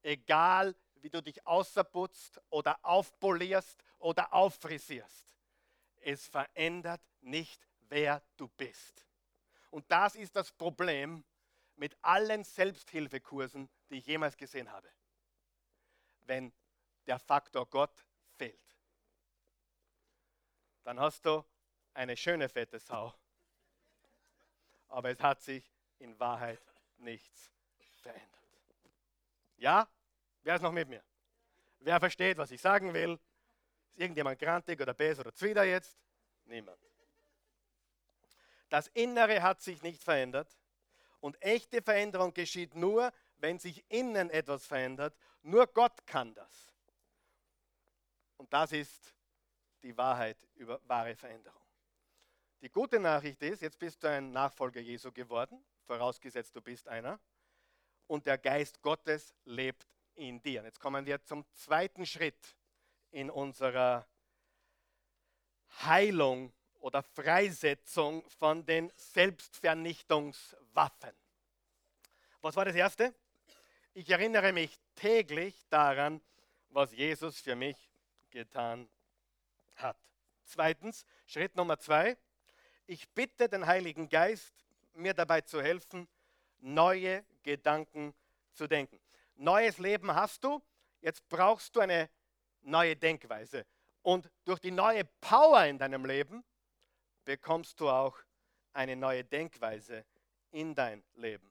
Egal, wie du dich außerputzt oder aufpolierst oder auffrisierst. Es verändert nicht, wer du bist. Und das ist das Problem mit allen Selbsthilfekursen, die ich jemals gesehen habe. Wenn der Faktor Gott fehlt, dann hast du eine schöne fette Sau. Aber es hat sich in Wahrheit nichts verändert. Ja? Wer ist noch mit mir? Wer versteht, was ich sagen will? Ist irgendjemand grantig oder bes oder zwider jetzt? Niemand. Das Innere hat sich nicht verändert und echte Veränderung geschieht nur, wenn sich innen etwas verändert. Nur Gott kann das. Und das ist die Wahrheit über wahre Veränderung. Die gute Nachricht ist, jetzt bist du ein Nachfolger Jesu geworden, vorausgesetzt du bist einer, und der Geist Gottes lebt in dir. Jetzt kommen wir zum zweiten Schritt in unserer Heilung oder Freisetzung von den Selbstvernichtungswaffen. Was war das Erste? Ich erinnere mich täglich daran, was Jesus für mich getan hat. Zweitens, Schritt Nummer zwei, ich bitte den Heiligen Geist, mir dabei zu helfen, neue Gedanken zu denken neues Leben hast du, jetzt brauchst du eine neue Denkweise. Und durch die neue Power in deinem Leben bekommst du auch eine neue Denkweise in dein Leben.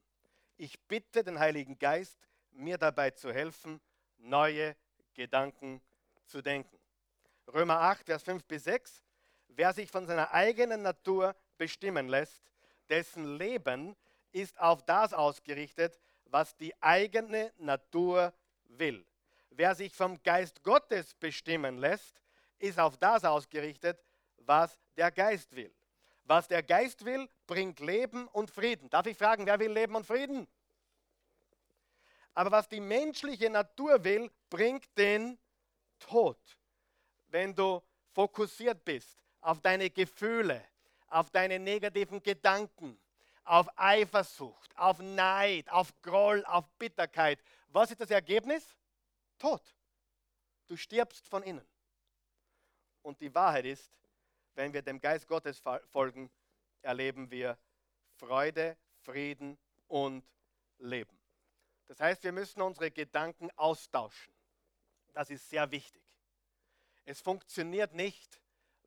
Ich bitte den Heiligen Geist, mir dabei zu helfen, neue Gedanken zu denken. Römer 8, Vers 5 bis 6. Wer sich von seiner eigenen Natur bestimmen lässt, dessen Leben ist auf das ausgerichtet, was die eigene Natur will. Wer sich vom Geist Gottes bestimmen lässt, ist auf das ausgerichtet, was der Geist will. Was der Geist will, bringt Leben und Frieden. Darf ich fragen, wer will Leben und Frieden? Aber was die menschliche Natur will, bringt den Tod. Wenn du fokussiert bist auf deine Gefühle, auf deine negativen Gedanken, auf Eifersucht, auf Neid, auf Groll, auf Bitterkeit. Was ist das Ergebnis? Tod. Du stirbst von innen. Und die Wahrheit ist, wenn wir dem Geist Gottes folgen, erleben wir Freude, Frieden und Leben. Das heißt, wir müssen unsere Gedanken austauschen. Das ist sehr wichtig. Es funktioniert nicht,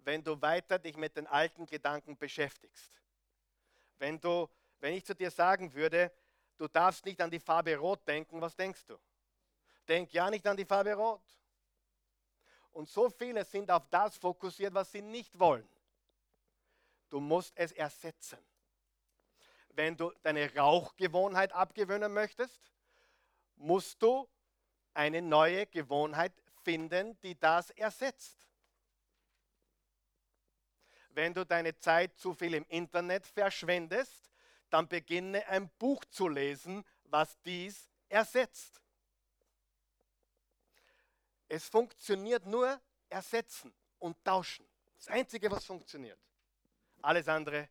wenn du weiter dich mit den alten Gedanken beschäftigst. Wenn, du, wenn ich zu dir sagen würde, du darfst nicht an die Farbe Rot denken, was denkst du? Denk ja nicht an die Farbe Rot. Und so viele sind auf das fokussiert, was sie nicht wollen. Du musst es ersetzen. Wenn du deine Rauchgewohnheit abgewöhnen möchtest, musst du eine neue Gewohnheit finden, die das ersetzt wenn du deine Zeit zu viel im Internet verschwendest, dann beginne ein Buch zu lesen, was dies ersetzt. Es funktioniert nur ersetzen und tauschen. Das Einzige, was funktioniert. Alles andere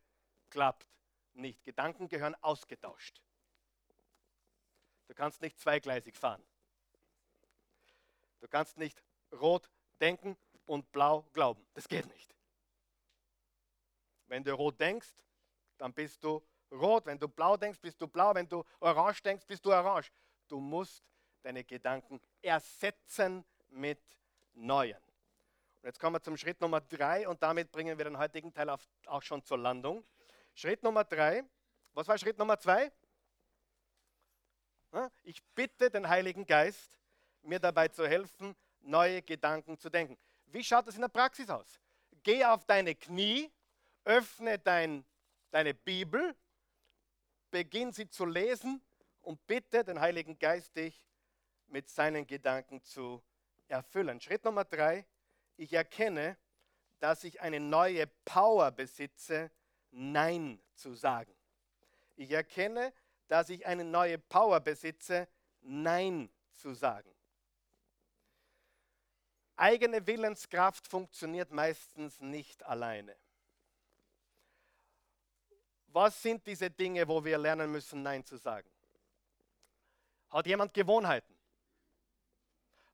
klappt nicht. Gedanken gehören ausgetauscht. Du kannst nicht zweigleisig fahren. Du kannst nicht rot denken und blau glauben. Das geht nicht. Wenn du rot denkst, dann bist du rot. Wenn du blau denkst, bist du blau. Wenn du orange denkst, bist du orange. Du musst deine Gedanken ersetzen mit neuen. Und jetzt kommen wir zum Schritt Nummer drei und damit bringen wir den heutigen Teil auch schon zur Landung. Schritt Nummer drei. Was war Schritt Nummer zwei? Ich bitte den Heiligen Geist, mir dabei zu helfen, neue Gedanken zu denken. Wie schaut das in der Praxis aus? Geh auf deine Knie, öffne dein, deine Bibel, beginn sie zu lesen und bitte den Heiligen Geist, dich mit seinen Gedanken zu erfüllen. Schritt Nummer drei, ich erkenne, dass ich eine neue Power besitze, Nein zu sagen. Ich erkenne, dass ich eine neue Power besitze, Nein zu sagen. Eigene Willenskraft funktioniert meistens nicht alleine. Was sind diese Dinge, wo wir lernen müssen, Nein zu sagen? Hat jemand Gewohnheiten?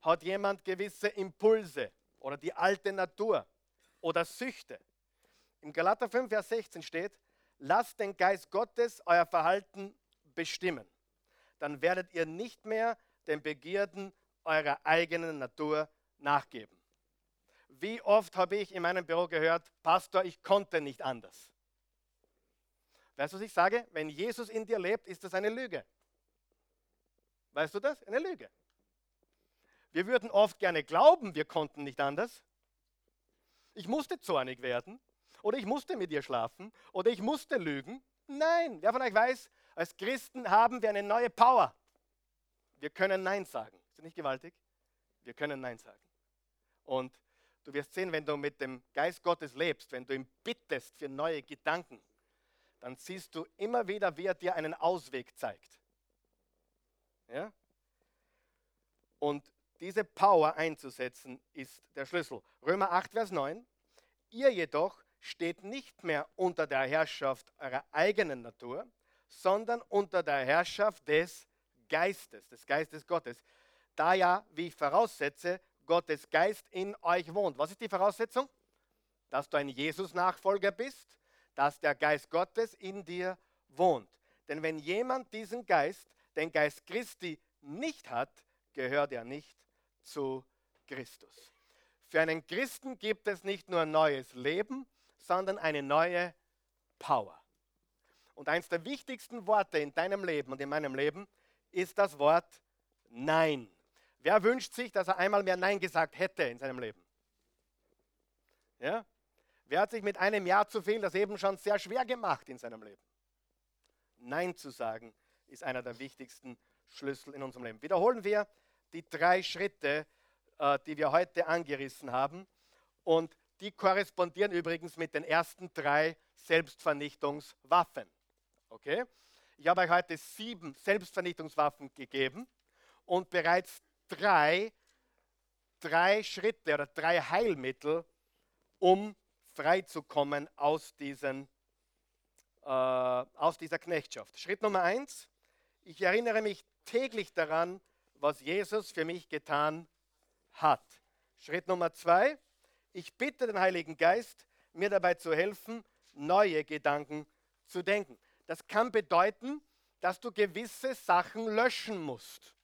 Hat jemand gewisse Impulse oder die alte Natur oder Süchte? Im Galater 5, Vers 16 steht, lasst den Geist Gottes euer Verhalten bestimmen. Dann werdet ihr nicht mehr den Begierden eurer eigenen Natur nachgeben. Wie oft habe ich in meinem Büro gehört, Pastor, ich konnte nicht anders. Weißt du, was ich sage? Wenn Jesus in dir lebt, ist das eine Lüge. Weißt du das? Eine Lüge. Wir würden oft gerne glauben, wir konnten nicht anders. Ich musste zornig werden oder ich musste mit ihr schlafen oder ich musste lügen. Nein, wer von euch weiß, als Christen haben wir eine neue Power. Wir können Nein sagen. Ist das nicht gewaltig? Wir können Nein sagen. Und du wirst sehen, wenn du mit dem Geist Gottes lebst, wenn du ihn bittest für neue Gedanken, dann siehst du immer wieder, wie er dir einen Ausweg zeigt. Ja? Und diese Power einzusetzen ist der Schlüssel. Römer 8, Vers 9. Ihr jedoch steht nicht mehr unter der Herrschaft eurer eigenen Natur, sondern unter der Herrschaft des Geistes, des Geistes Gottes. Da ja, wie ich voraussetze, Gottes Geist in euch wohnt. Was ist die Voraussetzung? Dass du ein Jesus-Nachfolger bist, dass der Geist Gottes in dir wohnt. Denn wenn jemand diesen Geist, den Geist Christi, nicht hat, gehört er nicht zu Christus. Für einen Christen gibt es nicht nur ein neues Leben, sondern eine neue Power. Und eines der wichtigsten Worte in deinem Leben und in meinem Leben ist das Wort Nein. Wer wünscht sich, dass er einmal mehr Nein gesagt hätte in seinem Leben? Ja? Wer hat sich mit einem Ja zu viel das eben schon sehr schwer gemacht in seinem Leben? Nein zu sagen ist einer der wichtigsten Schlüssel in unserem Leben. Wiederholen wir die drei Schritte, äh, die wir heute angerissen haben. Und die korrespondieren übrigens mit den ersten drei Selbstvernichtungswaffen. Okay? Ich habe euch heute sieben Selbstvernichtungswaffen gegeben und bereits drei, drei Schritte oder drei Heilmittel, um freizukommen aus, diesen, äh, aus dieser Knechtschaft. Schritt Nummer eins, ich erinnere mich täglich daran, was Jesus für mich getan hat. Schritt Nummer zwei, ich bitte den Heiligen Geist, mir dabei zu helfen, neue Gedanken zu denken. Das kann bedeuten, dass du gewisse Sachen löschen musst.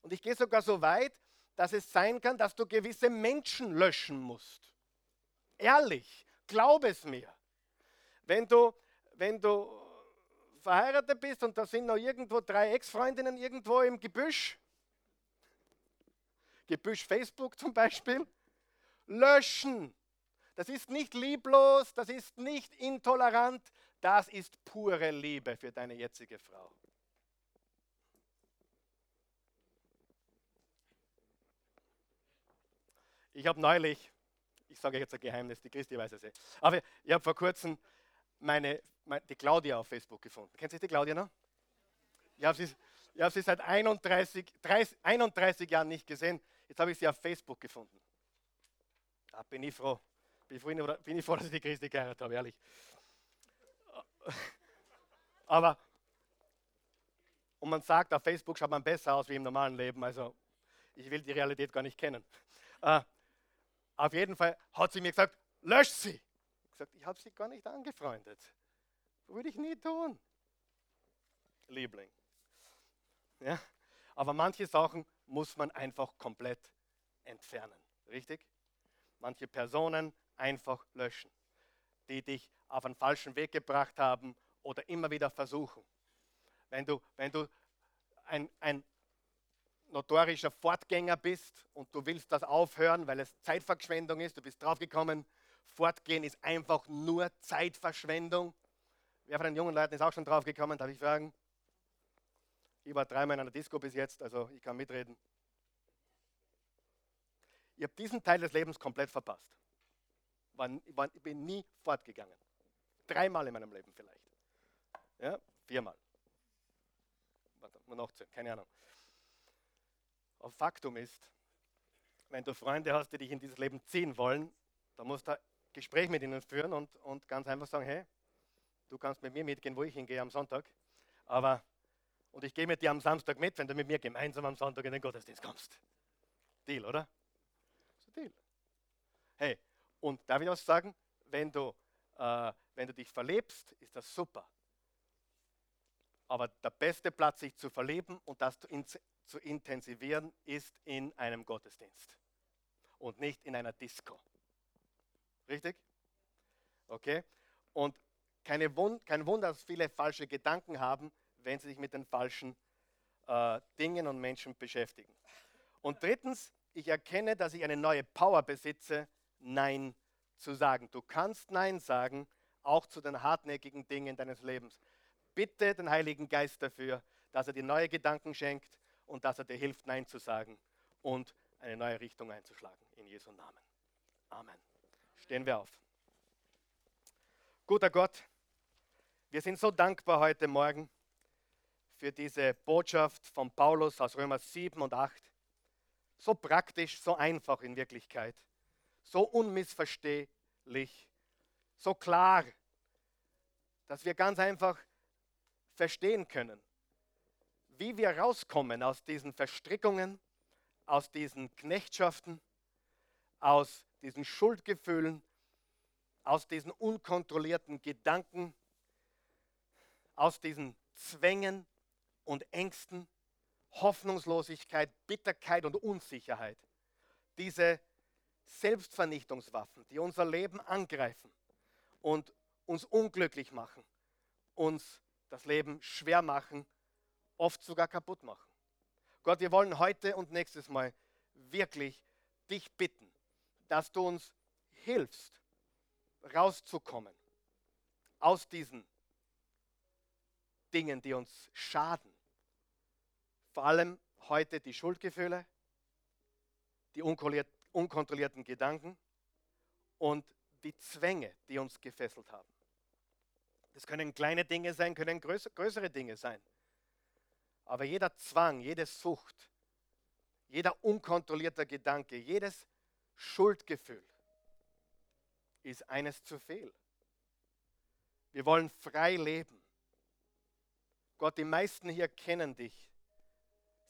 Und ich gehe sogar so weit, dass es sein kann, dass du gewisse Menschen löschen musst. Ehrlich, glaub es mir. Wenn du, wenn du verheiratet bist und da sind noch irgendwo drei Ex-Freundinnen irgendwo im Gebüsch, Gebüsch Facebook zum Beispiel, löschen. Das ist nicht lieblos, das ist nicht intolerant, das ist pure Liebe für deine jetzige Frau. Ich habe neulich, ich sage jetzt ein Geheimnis, die Christi weiß es eh, aber ich habe vor kurzem meine, meine, die Claudia auf Facebook gefunden. Kennt ihr die Claudia noch? Ich habe sie, hab sie seit 31, 30, 31 Jahren nicht gesehen. Jetzt habe ich sie auf Facebook gefunden. Da bin ich froh. Bin, froh, bin ich froh, dass ich die Christi geheiratet habe, ehrlich. Aber, und man sagt, auf Facebook schaut man besser aus wie im normalen Leben. Also, ich will die Realität gar nicht kennen. Auf jeden Fall hat sie mir gesagt, lösch sie. gesagt, ich habe sie gar nicht angefreundet. Würde ich nie tun. Liebling. Ja? Aber manche Sachen muss man einfach komplett entfernen. Richtig? Manche Personen einfach löschen, die dich auf einen falschen Weg gebracht haben oder immer wieder versuchen. Wenn du, wenn du ein, ein notorischer Fortgänger bist und du willst das aufhören, weil es Zeitverschwendung ist, du bist draufgekommen, Fortgehen ist einfach nur Zeitverschwendung. Wer von den jungen Leuten ist auch schon draufgekommen, darf ich fragen? Ich war dreimal in einer Disco bis jetzt, also ich kann mitreden. Ich habe diesen Teil des Lebens komplett verpasst. ich bin nie fortgegangen. Dreimal in meinem Leben vielleicht. Ja, viermal. Warte, nur noch zehn, keine Ahnung. Aber Faktum ist, wenn du Freunde hast, die dich in dieses Leben ziehen wollen, dann musst du ein Gespräch mit ihnen führen und, und ganz einfach sagen, hey, du kannst mit mir mitgehen, wo ich hingehe am Sonntag, aber und ich gehe mit dir am Samstag mit, wenn du mit mir gemeinsam am Sonntag in den Gottesdienst kommst. Deal, oder? So Deal. Hey, und darf ich was sagen? Wenn du, äh, wenn du dich verlebst, ist das super. Aber der beste Platz, sich zu verleben und das zu, in, zu intensivieren, ist in einem Gottesdienst und nicht in einer Disco. Richtig? Okay? Und keine Wund kein Wunder, dass viele falsche Gedanken haben, wenn sie sich mit den falschen äh, Dingen und Menschen beschäftigen. Und drittens, ich erkenne, dass ich eine neue Power besitze, Nein zu sagen. Du kannst Nein sagen, auch zu den hartnäckigen Dingen deines Lebens. Bitte den Heiligen Geist dafür, dass er dir neue Gedanken schenkt und dass er dir hilft, Nein zu sagen und eine neue Richtung einzuschlagen. In Jesu Namen. Amen. Stehen wir auf. Guter Gott, wir sind so dankbar heute Morgen für diese Botschaft von Paulus aus Römer 7 und 8. So praktisch, so einfach in Wirklichkeit, so unmissverständlich, so klar, dass wir ganz einfach verstehen können, wie wir rauskommen aus diesen Verstrickungen, aus diesen Knechtschaften, aus diesen Schuldgefühlen, aus diesen unkontrollierten Gedanken, aus diesen Zwängen, und Ängsten, Hoffnungslosigkeit, Bitterkeit und Unsicherheit. Diese Selbstvernichtungswaffen, die unser Leben angreifen und uns unglücklich machen, uns das Leben schwer machen, oft sogar kaputt machen. Gott, wir wollen heute und nächstes Mal wirklich dich bitten, dass du uns hilfst, rauszukommen aus diesen Dingen, die uns schaden, vor allem heute die Schuldgefühle, die unkontrollierten Gedanken und die Zwänge, die uns gefesselt haben. Das können kleine Dinge sein, können größere Dinge sein. Aber jeder Zwang, jede Sucht, jeder unkontrollierte Gedanke, jedes Schuldgefühl ist eines zu viel. Wir wollen frei leben. Gott, die meisten hier kennen dich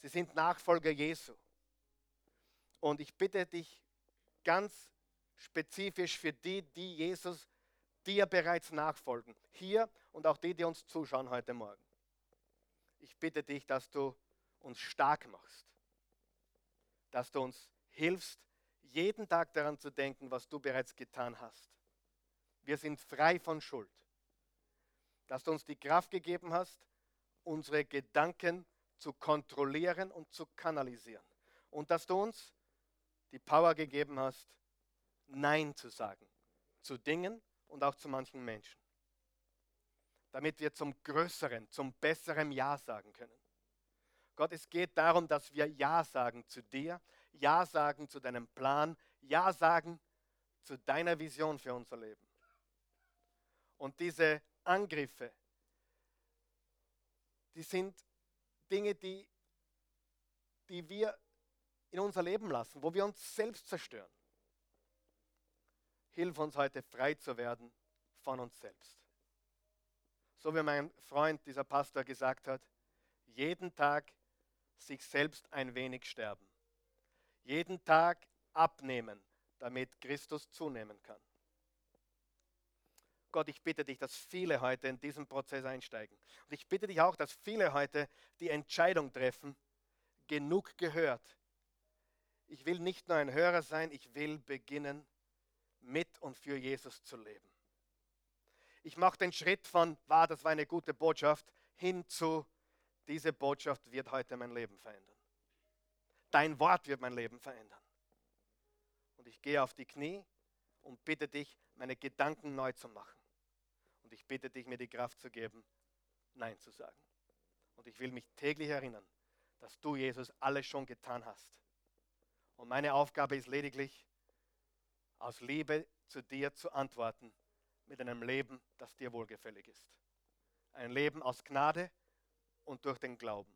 Sie sind Nachfolger Jesu. Und ich bitte dich ganz spezifisch für die, die Jesus dir bereits nachfolgen, hier und auch die, die uns zuschauen heute Morgen. Ich bitte dich, dass du uns stark machst, dass du uns hilfst, jeden Tag daran zu denken, was du bereits getan hast. Wir sind frei von Schuld. Dass du uns die Kraft gegeben hast, unsere Gedanken zu kontrollieren und zu kanalisieren. Und dass du uns die Power gegeben hast, Nein zu sagen zu Dingen und auch zu manchen Menschen. Damit wir zum größeren, zum besseren Ja sagen können. Gott, es geht darum, dass wir Ja sagen zu dir, Ja sagen zu deinem Plan, Ja sagen zu deiner Vision für unser Leben. Und diese Angriffe, die sind Dinge, die, die wir in unser Leben lassen, wo wir uns selbst zerstören. Hilf uns heute frei zu werden von uns selbst. So wie mein Freund, dieser Pastor, gesagt hat, jeden Tag sich selbst ein wenig sterben. Jeden Tag abnehmen, damit Christus zunehmen kann. Gott, ich bitte dich, dass viele heute in diesen Prozess einsteigen. Und ich bitte dich auch, dass viele heute die Entscheidung treffen, genug gehört. Ich will nicht nur ein Hörer sein, ich will beginnen, mit und für Jesus zu leben. Ich mache den Schritt von, war, das war eine gute Botschaft, hin zu, diese Botschaft wird heute mein Leben verändern. Dein Wort wird mein Leben verändern. Und ich gehe auf die Knie und bitte dich, meine Gedanken neu zu machen. Und ich bitte dich, mir die Kraft zu geben, Nein zu sagen. Und ich will mich täglich erinnern, dass du, Jesus, alles schon getan hast. Und meine Aufgabe ist lediglich, aus Liebe zu dir zu antworten mit einem Leben, das dir wohlgefällig ist. Ein Leben aus Gnade und durch den Glauben.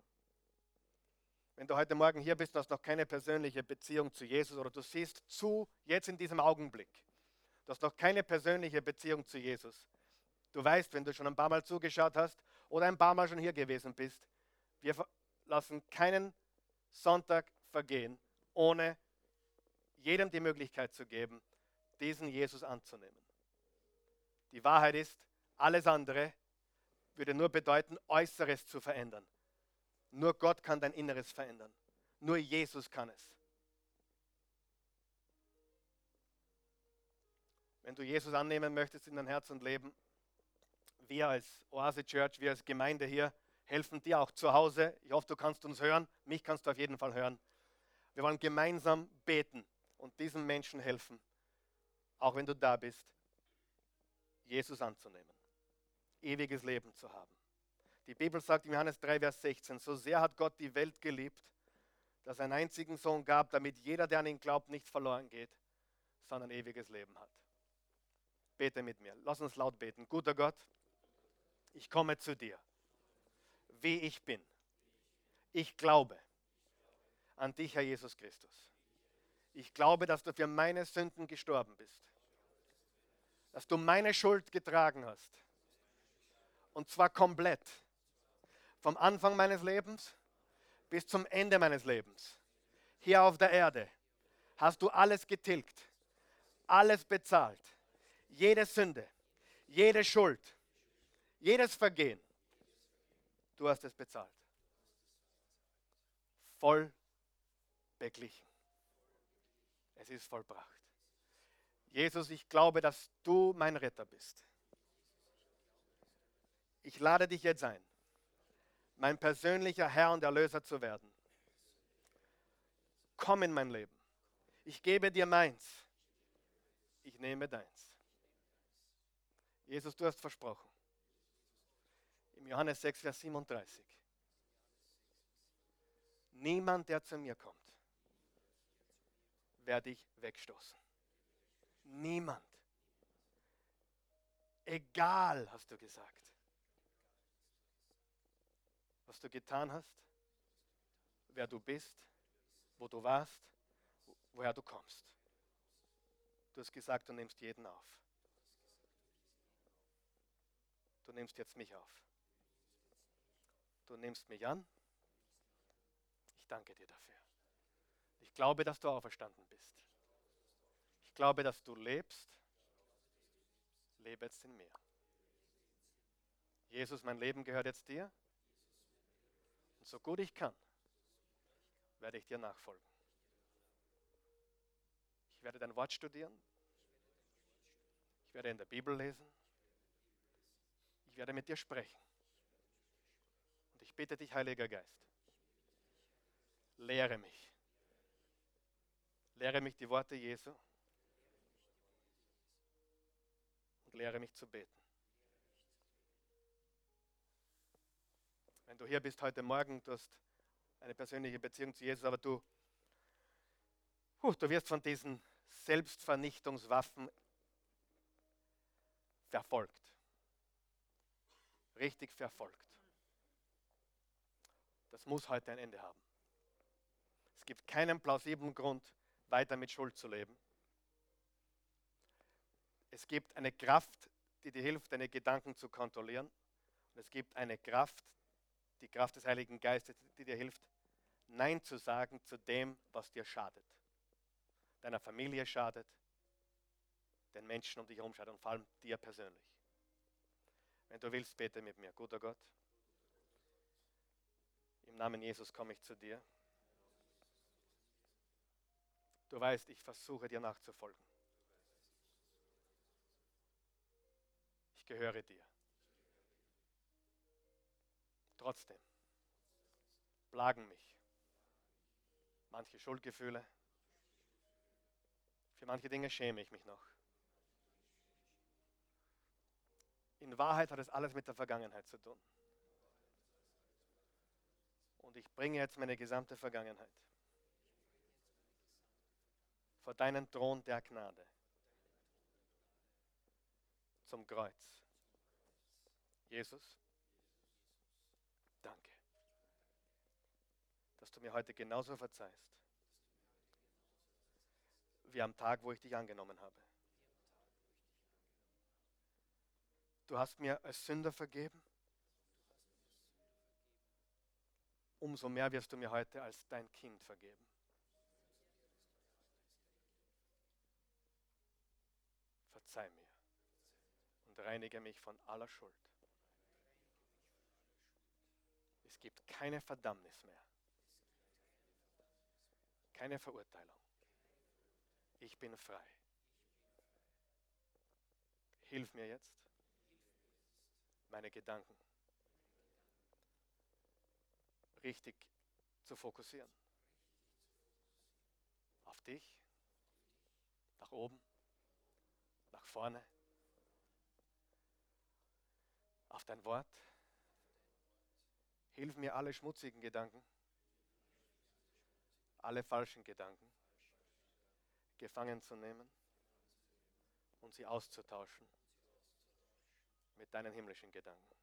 Wenn du heute Morgen hier bist und hast noch keine persönliche Beziehung zu Jesus oder du siehst zu jetzt in diesem Augenblick, du hast noch keine persönliche Beziehung zu Jesus. Du weißt, wenn du schon ein paar Mal zugeschaut hast oder ein paar Mal schon hier gewesen bist, wir lassen keinen Sonntag vergehen, ohne jedem die Möglichkeit zu geben, diesen Jesus anzunehmen. Die Wahrheit ist, alles andere würde nur bedeuten, Äußeres zu verändern. Nur Gott kann dein Inneres verändern. Nur Jesus kann es. Wenn du Jesus annehmen möchtest in dein Herz und Leben, wir als Oase Church, wir als Gemeinde hier, helfen dir auch zu Hause. Ich hoffe, du kannst uns hören. Mich kannst du auf jeden Fall hören. Wir wollen gemeinsam beten und diesen Menschen helfen, auch wenn du da bist, Jesus anzunehmen, ewiges Leben zu haben. Die Bibel sagt in Johannes 3, Vers 16, so sehr hat Gott die Welt geliebt, dass er einen einzigen Sohn gab, damit jeder, der an ihn glaubt, nicht verloren geht, sondern ewiges Leben hat. Bete mit mir. Lass uns laut beten. Guter Gott, ich komme zu dir, wie ich bin. Ich glaube an dich, Herr Jesus Christus. Ich glaube, dass du für meine Sünden gestorben bist. Dass du meine Schuld getragen hast. Und zwar komplett. Vom Anfang meines Lebens bis zum Ende meines Lebens. Hier auf der Erde hast du alles getilgt. Alles bezahlt. Jede Sünde. Jede Schuld. Jedes Vergehen. Du hast es bezahlt. Voll beglichen. Es ist vollbracht. Jesus, ich glaube, dass du mein Retter bist. Ich lade dich jetzt ein, mein persönlicher Herr und Erlöser zu werden. Komm in mein Leben. Ich gebe dir meins. Ich nehme deins. Jesus, du hast versprochen. Im Johannes 6, Vers 37. Niemand, der zu mir kommt, werde ich wegstoßen. Niemand. Egal, hast du gesagt. Was du getan hast, wer du bist, wo du warst, woher du kommst. Du hast gesagt, du nimmst jeden auf. Du nimmst jetzt mich auf. Du nimmst mich an. Ich danke dir dafür. Ich glaube, dass du auferstanden bist. Ich glaube, dass du lebst. Lebe jetzt in mir. Jesus, mein Leben gehört jetzt dir. Und so gut ich kann, werde ich dir nachfolgen. Ich werde dein Wort studieren. Ich werde in der Bibel lesen. Ich werde mit dir sprechen. Und ich bitte dich, Heiliger Geist, lehre mich. Lehre mich die Worte Jesu und lehre mich zu beten. Wenn du hier bist heute Morgen, du hast eine persönliche Beziehung zu Jesus, aber du, huh, du wirst von diesen Selbstvernichtungswaffen verfolgt. Richtig verfolgt. Das muss heute ein Ende haben. Es gibt keinen plausiblen Grund, weiter mit Schuld zu leben. Es gibt eine Kraft, die dir hilft, deine Gedanken zu kontrollieren. Und es gibt eine Kraft, die Kraft des Heiligen Geistes, die dir hilft, Nein zu sagen zu dem, was dir schadet. Deiner Familie schadet, den Menschen um dich herum schadet und vor allem dir persönlich. Wenn du willst, bete mit mir. Guter Gott, im Namen Jesus komme ich zu dir. Du weißt, ich versuche dir nachzufolgen. Gehöre dir. Trotzdem plagen mich manche Schuldgefühle. Für manche Dinge schäme ich mich noch. In Wahrheit hat es alles mit der Vergangenheit zu tun. Und ich bringe jetzt meine gesamte Vergangenheit vor deinen Thron der Gnade zum Kreuz. Jesus, danke, dass du mir heute genauso verzeihst, wie am Tag, wo ich dich angenommen habe. Du hast mir als Sünder vergeben. Umso mehr wirst du mir heute als dein Kind vergeben. Verzeih mir reinige mich von aller Schuld. Es gibt keine Verdammnis mehr, keine Verurteilung. Ich bin frei. Hilf mir jetzt, meine Gedanken richtig zu fokussieren. Auf dich, nach oben, nach vorne, auf dein Wort. Hilf mir alle schmutzigen Gedanken, alle falschen Gedanken gefangen zu nehmen und sie auszutauschen mit deinen himmlischen Gedanken.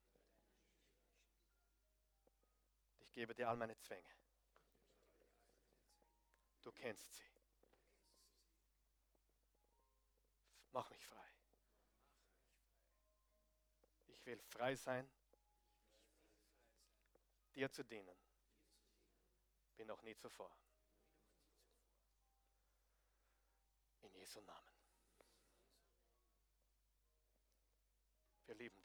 Ich gebe dir all meine Zwänge. Du kennst sie. Mach mich frei. Will frei sein, dir zu dienen, wie noch nie zuvor. In Jesu Namen. Wir lieben dich.